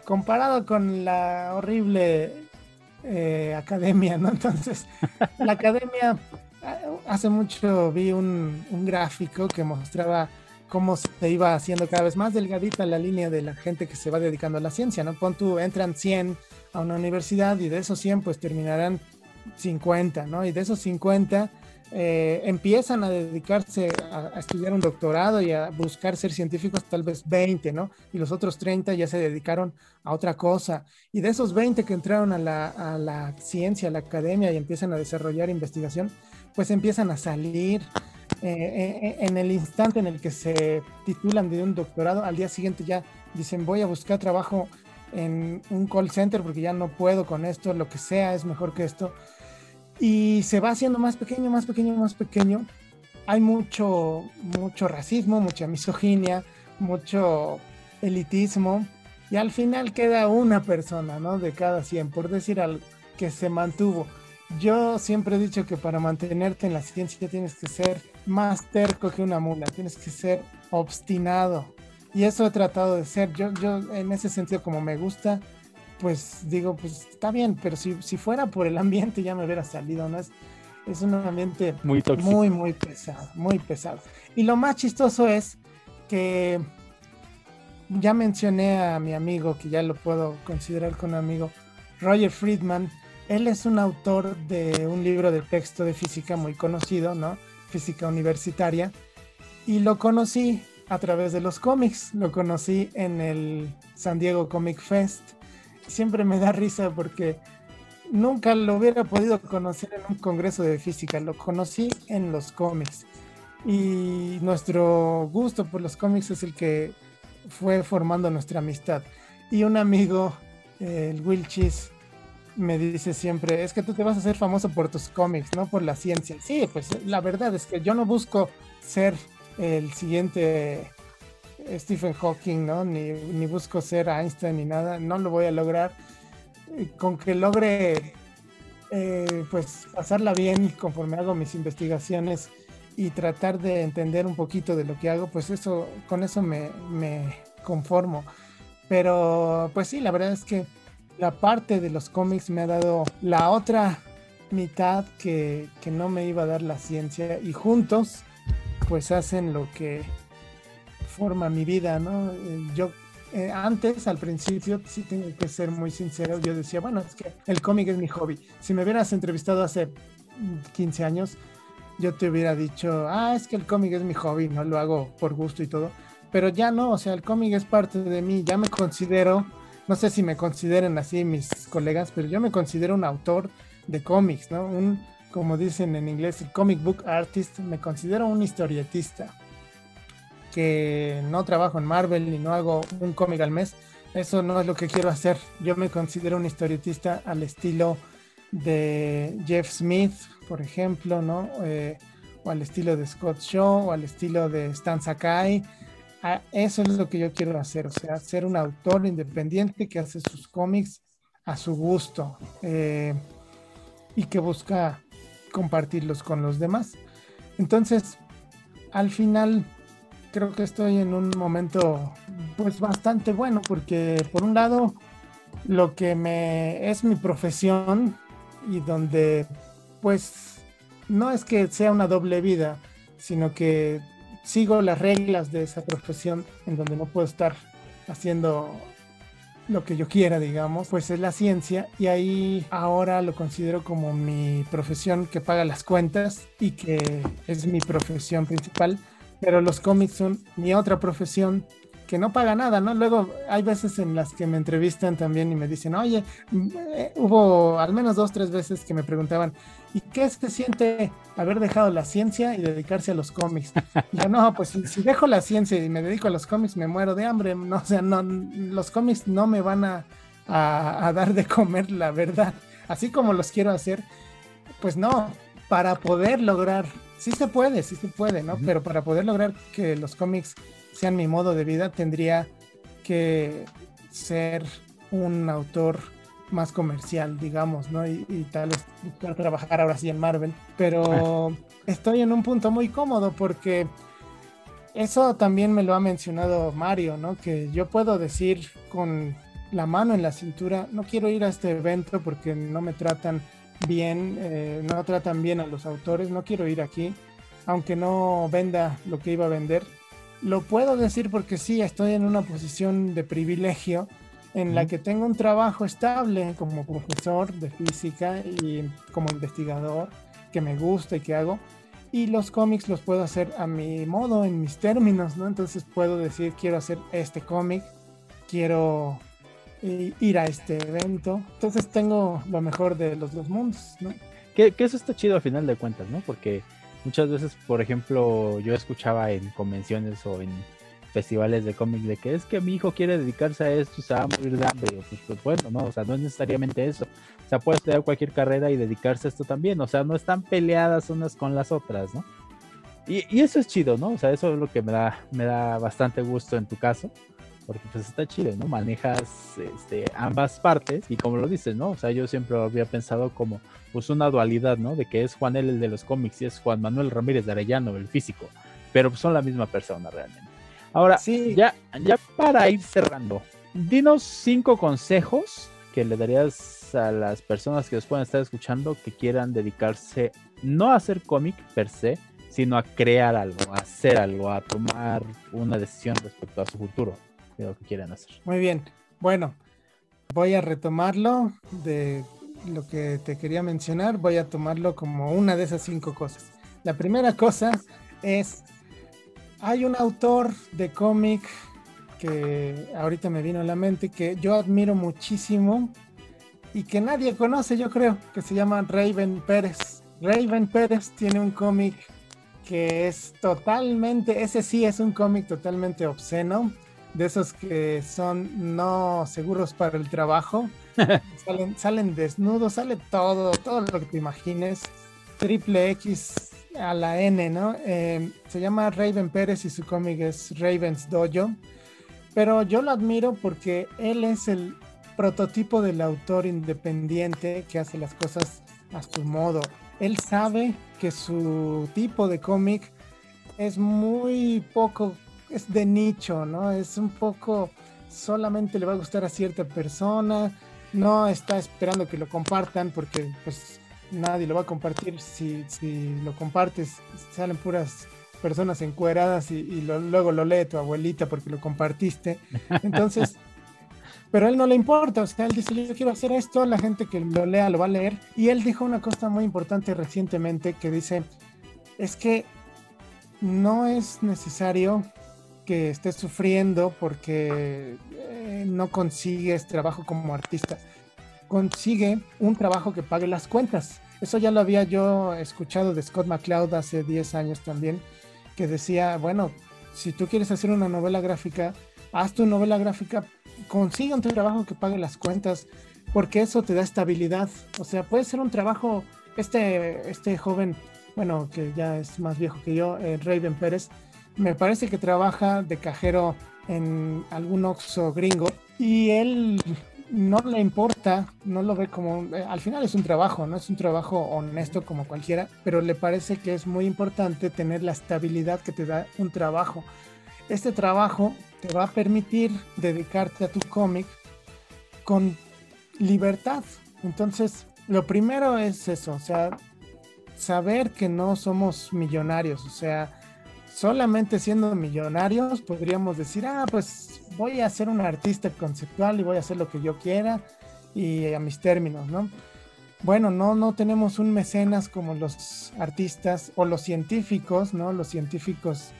comparado con la horrible eh, academia, ¿no? [laughs] Entonces, la academia hace mucho vi un, gráfico que mostraba cómo se iba haciendo cada vez más delgadita la línea de la gente que se va dedicando a la ciencia, ¿no? Pon tú, entran 100 a una universidad y de esos 100 pues terminarán 50, ¿no? Y de esos 50 eh, empiezan a dedicarse a, estudiar un doctorado y a buscar ser científicos, tal vez 20, ¿no? Y los otros 30 ya se dedicaron a otra cosa. Y de esos 20 que entraron a la, a la ciencia, a la academia y empiezan a desarrollar investigación, pues empiezan a salir. Eh, eh, en el instante en el que se titulan de un doctorado, al día siguiente ya dicen voy a buscar trabajo en un call center porque ya no puedo con esto, lo que sea es mejor que esto. Y se va haciendo más pequeño, más pequeño, más pequeño. Hay mucho, mucho racismo, mucha misoginia, mucho elitismo. Y al final queda una persona, ¿no? De cada 100, por decir algo, que se mantuvo. Yo siempre he dicho que para mantenerte en la ciencia tienes que ser más terco que una mula, tienes que ser obstinado. Y eso he tratado de ser. Yo, yo en ese sentido, como me gusta, pues digo, pues está bien, pero si, si fuera por el ambiente ya me hubiera salido, ¿no? Es, es un ambiente muy, muy, muy pesado, muy pesado. Y lo más chistoso es que ya mencioné a mi amigo, que ya lo puedo considerar como amigo, Roger Friedman, él es un autor de un libro de texto de física muy conocido, ¿no? Física universitaria. Y lo conocí a través de los cómics. Lo conocí en el San Diego Comic Fest. Siempre me da risa porque nunca lo hubiera podido conocer en un congreso de física. Lo conocí en los cómics. Y nuestro gusto por los cómics es el que fue formando nuestra amistad. Y un amigo, el Will Cheese, me dice siempre, es que tú te vas a hacer famoso por tus cómics, no por la ciencia. Sí, pues la verdad es que yo no busco ser el siguiente Stephen Hawking, ¿no? Ni, ni busco ser Einstein ni nada, no lo voy a lograr. Con que logre, eh, pues, pasarla bien conforme hago mis investigaciones y tratar de entender un poquito de lo que hago, pues eso, con eso me, me conformo. Pero, pues sí, la verdad es que la parte de los cómics me ha dado la otra mitad que, no me iba a dar la ciencia y juntos pues hacen lo que forma mi vida, ¿no? Eh, yo eh, antes, al principio, sí tengo que ser muy sincero, yo decía, bueno, es que el cómic es mi hobby. Si me hubieras entrevistado hace 15 años, yo te hubiera dicho, ah, es que el cómic es mi hobby, no lo hago por gusto y todo. Pero ya no, o sea, el cómic es parte de mí, ya me considero no sé si me consideren así mis colegas, pero yo me considero un autor de cómics, ¿no? Un, como dicen en inglés, el comic book artist, me considero un historietista que no trabajo en Marvel y no hago un cómic al mes. Eso no es lo que quiero hacer. Yo me considero un historietista al estilo de Jeff Smith, por ejemplo, ¿no? Eh, o al estilo de Scott Shaw, o al estilo de Stan Sakai, eso es lo que yo quiero hacer, o sea, ser un autor independiente que hace sus cómics a su gusto eh, y que busca compartirlos con los demás. Entonces, al final, creo que estoy en un momento pues bastante bueno porque por un lado, lo que me es mi profesión y donde pues no es que sea una doble vida, sino que sigo las reglas de esa profesión en donde no puedo estar haciendo lo que yo quiera, digamos, pues es la ciencia y ahí ahora lo considero como mi profesión que paga las cuentas y que es mi profesión principal, pero los cómics son mi otra profesión que no paga nada, ¿no? Luego hay veces en las que me entrevistan también y me dicen, oye, eh, hubo al menos dos, tres veces que me preguntaban, ¿y qué se siente haber dejado la ciencia y dedicarse a los cómics? Y yo, no, pues si, dejo la ciencia y me dedico a los cómics, me muero de hambre, no, o sea, no, los cómics no me van a dar de comer, la verdad. Así como los quiero hacer, pues no, para poder lograr sí se puede, sí se puede, ¿no? Pero para poder lograr que los cómics sean mi modo de vida, tendría que ser un autor más comercial, digamos, ¿no? Y, tal vez trabajar ahora sí en Marvel. Pero [laughs] estoy en un punto muy cómodo porque eso también me lo ha mencionado Mario, ¿no? Que yo puedo decir con la mano en la cintura, no quiero ir a este evento porque no me tratan bien, eh, no tratan bien a los autores, no quiero ir aquí, aunque no venda lo que iba a vender. Lo puedo decir porque sí, estoy en una posición de privilegio en la que tengo un trabajo estable como profesor de física y como investigador que me gusta y que hago. Y los cómics los puedo hacer a mi modo, en mis términos, ¿no? Entonces puedo decir, quiero hacer este cómic, quiero ir a este evento. Entonces tengo lo mejor de los dos mundos, ¿no? Que, eso está chido al final de cuentas, ¿no? Porque muchas veces, por ejemplo, yo escuchaba en convenciones o en festivales de cómics de que es que mi hijo quiere dedicarse a esto y se va a morir de hambre. Pues, pues, bueno, no, o sea, no es necesariamente eso. O sea, puede estudiar cualquier carrera y dedicarse a esto también. O sea, no están peleadas unas con las otras, ¿no? Y, y eso es chido, ¿no? O sea, eso es lo que me da, me da bastante gusto en tu caso. Porque pues está chido, ¿no? Manejas este, ambas partes y como lo dices, ¿no? O sea, yo siempre había pensado como pues una dualidad, ¿no? De que es Juan L el de los cómics y es Juan Manuel Ramírez de Arellano, el físico. Pero son la misma persona realmente. Ahora, sí. ya, ya para ir cerrando, dinos cinco consejos que le darías a las personas que nos pueden estar escuchando que quieran dedicarse no a hacer cómic per se, sino a crear algo, a hacer algo, a tomar una decisión respecto a su futuro, de lo que quieran hacer. Muy bien, bueno, voy a retomarlo de lo que te quería mencionar, voy a tomarlo como una de esas cinco cosas. La primera cosa es hay un autor de cómic que ahorita me vino a la mente que yo admiro muchísimo y que nadie conoce, yo creo, que se llama Raven Pérez. Raven Pérez tiene un cómic que es totalmente, ese sí es un cómic totalmente obsceno, de esos que son no seguros para el trabajo. [laughs] salen, salen desnudos, sale todo, todo lo que te imagines. Triple X a la N, ¿no? Eh, se llama Raven Pérez y su cómic es Raven's Dojo. Pero yo lo admiro porque él es el prototipo del autor independiente que hace las cosas a su modo. Él sabe que su tipo de cómic es muy poco, es de nicho, ¿no? Es un poco, solamente le va a gustar a cierta persona, no está esperando que lo compartan porque pues nadie lo va a compartir. Si, si lo compartes, salen puras personas encueradas y, luego lo lee tu abuelita porque lo compartiste. Entonces, [laughs] pero a él no le importa. O sea, él dice, yo quiero hacer esto, la gente que lo lea lo va a leer. Y él dijo una cosa muy importante recientemente que dice, es que no es necesario que estés sufriendo porque eh, no consigues trabajo como artista. Consigue un trabajo que pague las cuentas. Eso ya lo había yo escuchado de Scott McCloud hace 10 años también, que decía, bueno, si tú quieres hacer una novela gráfica, haz tu novela gráfica, consigue un trabajo que pague las cuentas, porque eso te da estabilidad. O sea, puede ser un trabajo, este, este joven, bueno, que ya es más viejo que yo, eh, Raven Pérez, me parece que trabaja de cajero en algún Oxxo gringo y él no le importa, no lo ve como, eh, al final es un trabajo, no es un trabajo honesto como cualquiera, pero le parece que es muy importante tener la estabilidad que te da un trabajo. Este trabajo te va a permitir dedicarte a tu cómic con libertad. Entonces, lo primero es eso, o sea, saber que no somos millonarios, o sea, solamente siendo millonarios podríamos decir, ah, pues voy a ser un artista conceptual y voy a hacer lo que yo quiera y a mis términos, ¿no? Bueno, no, no tenemos un mecenas como los artistas o los científicos, ¿no? Los científicos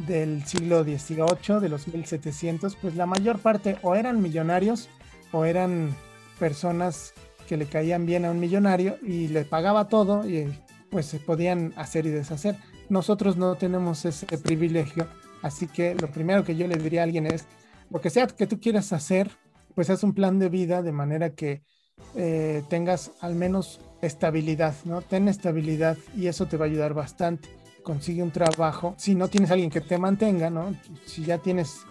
del siglo XVIII, de los 1700, pues la mayor parte o eran millonarios o eran personas que le caían bien a un millonario y le pagaba todo y pues se podían hacer y deshacer. Nosotros no tenemos ese privilegio, así que lo primero que yo le diría a alguien es, lo que sea que tú quieras hacer, pues haz un plan de vida de manera que eh, tengas al menos estabilidad, ¿no? Ten estabilidad y eso te va a ayudar bastante. Consigue un trabajo. Si no tienes alguien que te mantenga, ¿no? Si ya tienes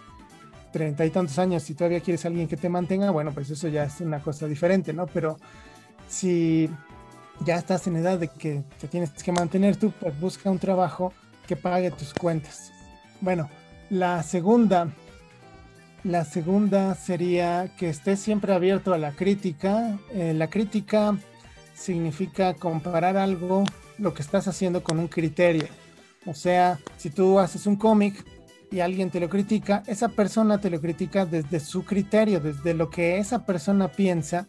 treinta y tantos años y todavía quieres alguien que te mantenga, bueno, pues eso ya es una cosa diferente, ¿no? Pero si ya estás en edad de que te tienes que mantener tú, pues busca un trabajo que pague tus cuentas. Bueno, la segunda, la segunda sería que estés siempre abierto a la crítica. Eh, la crítica significa comparar algo, lo que estás haciendo con un criterio. O sea, si tú haces un cómic y alguien te lo critica, esa persona te lo critica desde su criterio, desde lo que esa persona piensa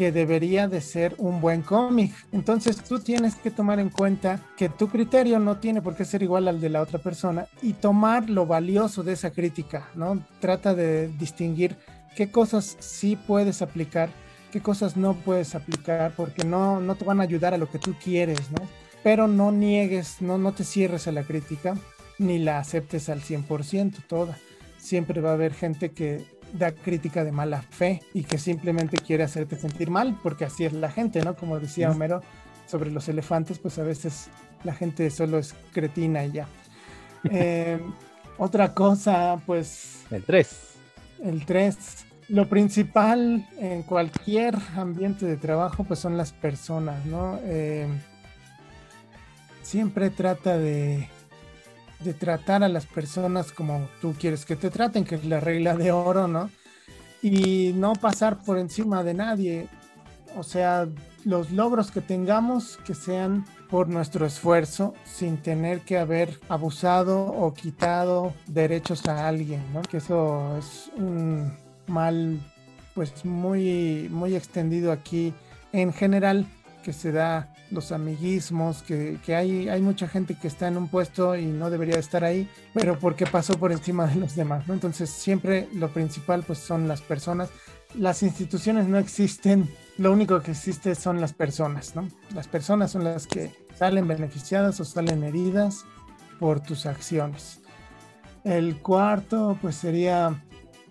que debería de ser un buen cómic. Entonces tú tienes que tomar en cuenta que tu criterio no tiene por qué ser igual al de la otra persona y tomar lo valioso de esa crítica, ¿no? Trata de distinguir qué cosas sí puedes aplicar, qué cosas no puedes aplicar, porque no, no te van a ayudar a lo que tú quieres, ¿no? Pero no niegues, no, no te cierres a la crítica, ni la aceptes al 100% toda. Siempre va a haber gente que da crítica de mala fe y que simplemente quiere hacerte sentir mal, porque así es la gente, ¿no? Como decía Homero sobre los elefantes, pues a veces la gente solo es cretina y ya. [laughs] Eh, otra cosa, pues... El 3. El 3. Lo principal en cualquier ambiente de trabajo, pues son las personas, ¿no? Eh, siempre trata de de tratar a las personas como tú quieres que te traten, que es la regla de oro, ¿no? Y no pasar por encima de nadie. O sea, los logros que tengamos que sean por nuestro esfuerzo sin tener que haber abusado o quitado derechos a alguien, ¿no? Que eso es un mal pues muy muy extendido aquí en general que se da los amiguismos, que, hay, hay mucha gente que está en un puesto y no debería estar ahí, pero porque pasó por encima de los demás, ¿no? Entonces siempre lo principal pues son las personas. Las instituciones no existen, lo único que existe son las personas, ¿no? Las personas son las que salen beneficiadas o salen heridas por tus acciones. El cuarto pues sería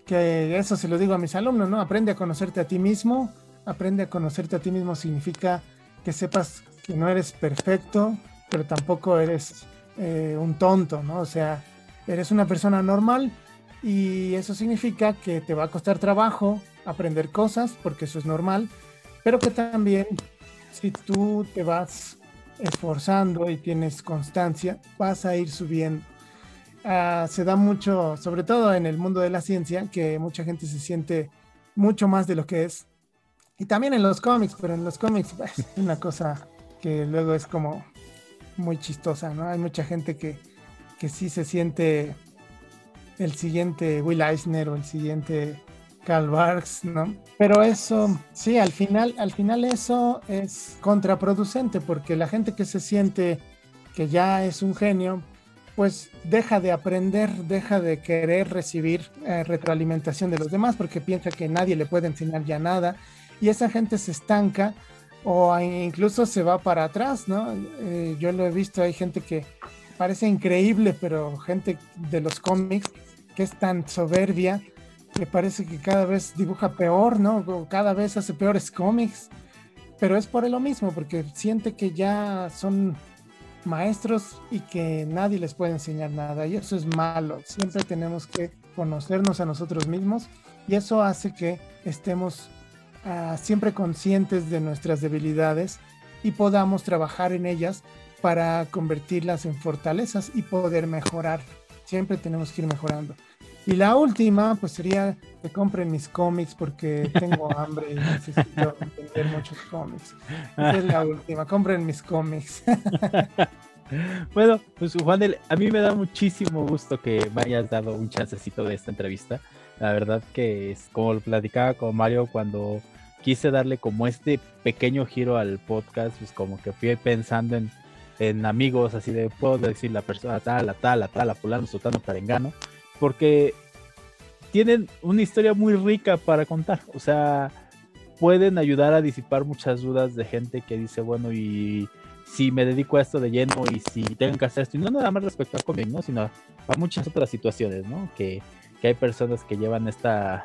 que eso se lo digo a mis alumnos, ¿no? Aprende a conocerte a ti mismo. Aprende a conocerte a ti mismo significa que sepas no eres perfecto, pero tampoco eres eh, un tonto, ¿no? O sea, eres una persona normal y eso significa que te va a costar trabajo aprender cosas, porque eso es normal, pero que también si tú te vas esforzando y tienes constancia, vas a ir subiendo. Ah, se da mucho, sobre todo en el mundo de la ciencia, que mucha gente se siente mucho más de lo que es y también en los cómics, pero en los cómics [laughs] es una cosa que luego es como muy chistosa, ¿no? Hay mucha gente que, que sí se siente el siguiente Will Eisner o el siguiente Karl Barks, ¿no? Pero eso, sí, al final, al final eso es contraproducente porque la gente que se siente que ya es un genio, pues deja de aprender, deja de querer recibir eh, retroalimentación de los demás porque piensa que nadie le puede enseñar ya nada y esa gente se estanca o incluso se va para atrás, ¿no? Eh, yo lo he visto, hay gente que parece increíble, pero gente de los cómics que es tan soberbia que parece que cada vez dibuja peor, ¿no? Cada vez hace peores cómics, pero es por lo mismo, porque siente que ya son maestros y que nadie les puede enseñar nada, y eso es malo, siempre tenemos que conocernos a nosotros mismos y eso hace que estemos siempre conscientes de nuestras debilidades y podamos trabajar en ellas para convertirlas en fortalezas y poder mejorar. Siempre tenemos que ir mejorando. Y la última, pues sería que compren mis cómics porque [laughs] tengo hambre y necesito entender muchos cómics. Esa es la última, compren mis cómics. [laughs] bueno, pues Juan, a mí me da muchísimo gusto que me hayas dado un chancecito de esta entrevista. La verdad que es como lo platicaba con Mario cuando quise darle como este pequeño giro al podcast, pues como que fui pensando en, en amigos, así de puedo decir la persona tal, la tal, la tal, la fulano, sotano, perengano, porque tienen una historia muy rica para contar, o sea, pueden ayudar a disipar muchas dudas de gente que dice, bueno, y si me dedico a esto de lleno y si tengo que hacer esto, y no nada más respecto a cómic, ¿no? Sino a muchas otras situaciones, ¿no? Que que hay personas que llevan esta,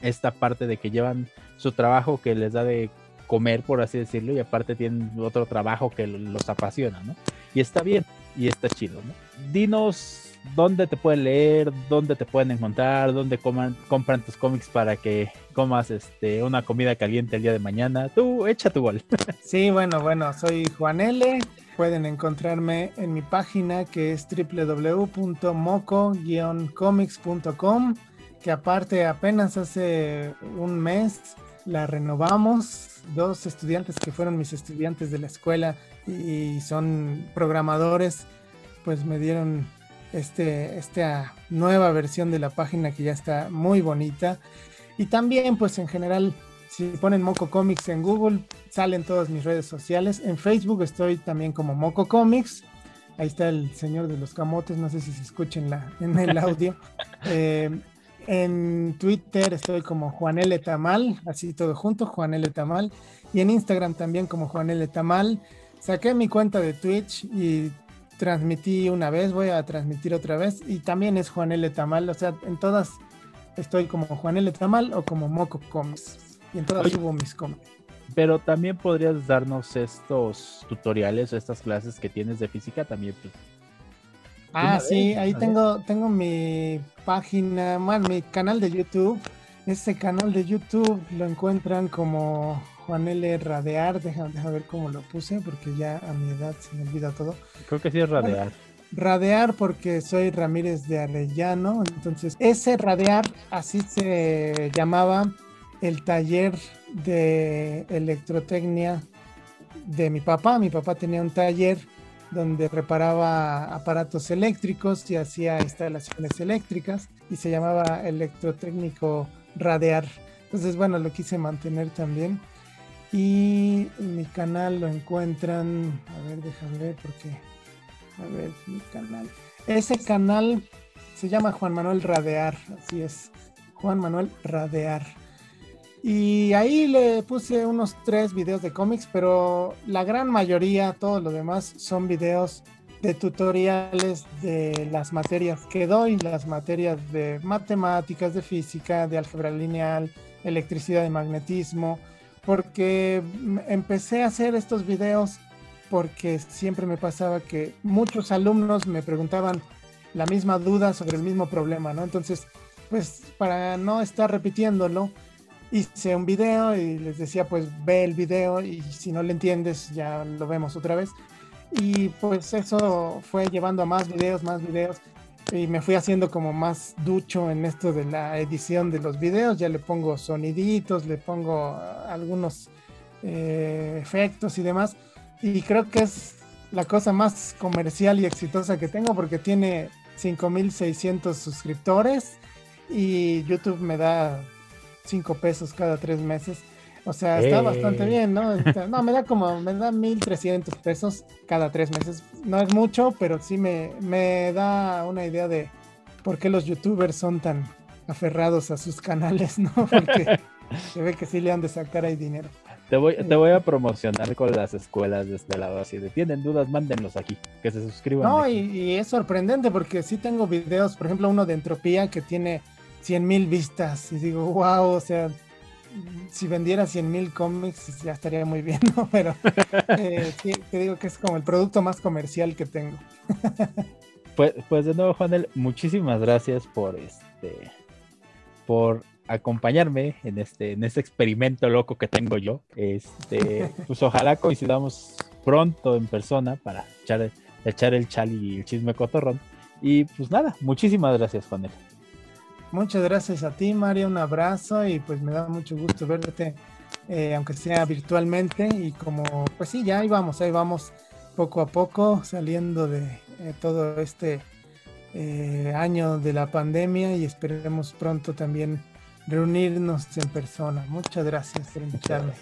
esta parte de que llevan su trabajo que les da de comer, por así decirlo, y aparte tienen otro trabajo que los apasiona, ¿no? Y está bien, y está chido, ¿no? Dinos dónde te pueden leer, dónde te pueden encontrar, dónde compran tus cómics para que comas este, una comida caliente el día de mañana. Tú, echa tu gol. [laughs] Sí, bueno, bueno, soy Juan L. Pueden encontrarme en mi página que es www.moco-comics.com, que aparte apenas hace un mes la renovamos. Dos estudiantes que fueron mis estudiantes de la escuela y son programadores, pues me dieron este, esta nueva versión de la página que ya está muy bonita. Y también, pues en general, si ponen Moco Comics en Google, salen todas mis redes sociales. En Facebook estoy también como Moco Comics. Ahí está el señor de los camotes, no sé si se escucha en, el [laughs] audio. Eh, en Twitter estoy como Juan L. Tamal, así todo junto, Juan L. Tamal. Y en Instagram también como Juan L. Tamal. Saqué mi cuenta de Twitch y transmití una vez, voy a transmitir otra vez. Y también es Juan L. Tamal, o sea, en todas estoy como Juan L. Tamal o como Moco Comics. Y en todas subo mis cómics. Pero también podrías darnos estos tutoriales o estas clases que tienes de física también. Pues, ah, sí, ahí tengo, tengo mi página, bueno, mi canal de YouTube. Ese canal de YouTube lo encuentran como Juan L. Radear, deja, ver cómo lo puse, porque ya a mi edad se me olvida todo. Creo que sí es Radear. radear porque soy Ramírez de Arellano, entonces ese Radear, así se llamaba el taller de electrotecnia de mi papá. Mi papá tenía un taller donde reparaba aparatos eléctricos y hacía instalaciones eléctricas y se llamaba electrotécnico Radear. Entonces, bueno, lo quise mantener también. Y mi canal lo encuentran, a ver, déjame ver porque, a ver, mi canal. Ese canal se llama Juan Manuel Radear, así es, Juan Manuel Radear. Y ahí le puse unos tres videos de cómics, pero la gran mayoría, todo lo demás, son videos de tutoriales de las materias que doy, las materias de matemáticas, de física, de álgebra lineal, electricidad y magnetismo, porque empecé a hacer estos videos porque siempre me pasaba que muchos alumnos me preguntaban la misma duda sobre el mismo problema, ¿no? Entonces, pues para no estar repitiéndolo, hice un video y les decía, pues ve el video y si no le entiendes, ya lo vemos otra vez. Y pues eso fue llevando a más videos, más videos y me fui haciendo como más ducho en esto de la edición de los videos. Ya le pongo soniditos, le pongo algunos eh, efectos y demás. Y creo que es la cosa más comercial y exitosa que tengo porque tiene 5600 suscriptores y YouTube me da 5 pesos cada 3 meses. O sea, está bastante bien, ¿no? No, me da como, me da 1300 pesos cada tres meses. No es mucho, pero sí me, me da una idea de por qué los youtubers son tan aferrados a sus canales, ¿no? [laughs] Porque se ve que sí le han de sacar ahí dinero. Te voy, te voy a promocionar con las escuelas de este lado. Si tienen dudas, mándenlos aquí, que se suscriban. No, y, y, es sorprendente porque sí tengo videos, por ejemplo, uno de entropía que tiene 100 mil vistas. Y digo, wow, o sea, si vendiera 100 mil cómics ya estaría muy bien, ¿no? [laughs] Pero eh, te digo que es como el producto más comercial que tengo. [laughs] pues, pues de nuevo, Juanel, muchísimas gracias por este por acompañarme en este, en este experimento loco que tengo yo. Este, [laughs] pues ojalá coincidamos pronto en persona para echar, echar el chal y el chisme cotorrón. Y pues nada, muchísimas gracias, Juanel. Muchas gracias a ti, María. Un abrazo y pues me da mucho gusto verte, eh, aunque sea virtualmente. Y como, pues sí, ya ahí vamos, ahí vamos poco a poco saliendo de eh, todo este eh, año de la pandemia y esperemos pronto también reunirnos en persona. Muchas gracias por invitarme.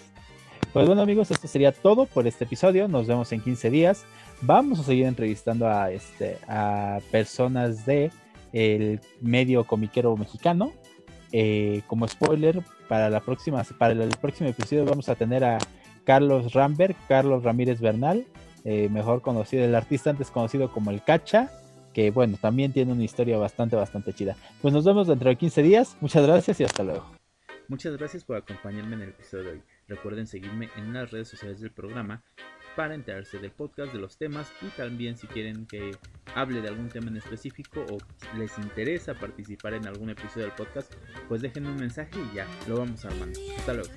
Pues bueno amigos, esto sería todo por este episodio. Nos vemos en 15 días. Vamos a seguir entrevistando a, este, a personas de el medio comiquero mexicano. Eh, como spoiler, para la próxima, para el próximo episodio vamos a tener a Carlos Rambert, Carlos Ramírez Bernal, eh, mejor conocido, el artista antes conocido como el Cacha, que bueno, también tiene una historia bastante, bastante chida. Pues nos vemos dentro de 15 días. Muchas gracias y hasta luego. Muchas gracias por acompañarme en el episodio de hoy. Recuerden seguirme en las redes sociales del programa para enterarse del podcast, de los temas y también si quieren que hable de algún tema en específico o les interesa participar en algún episodio del podcast, pues déjenme un mensaje y ya lo vamos armando. Hasta luego.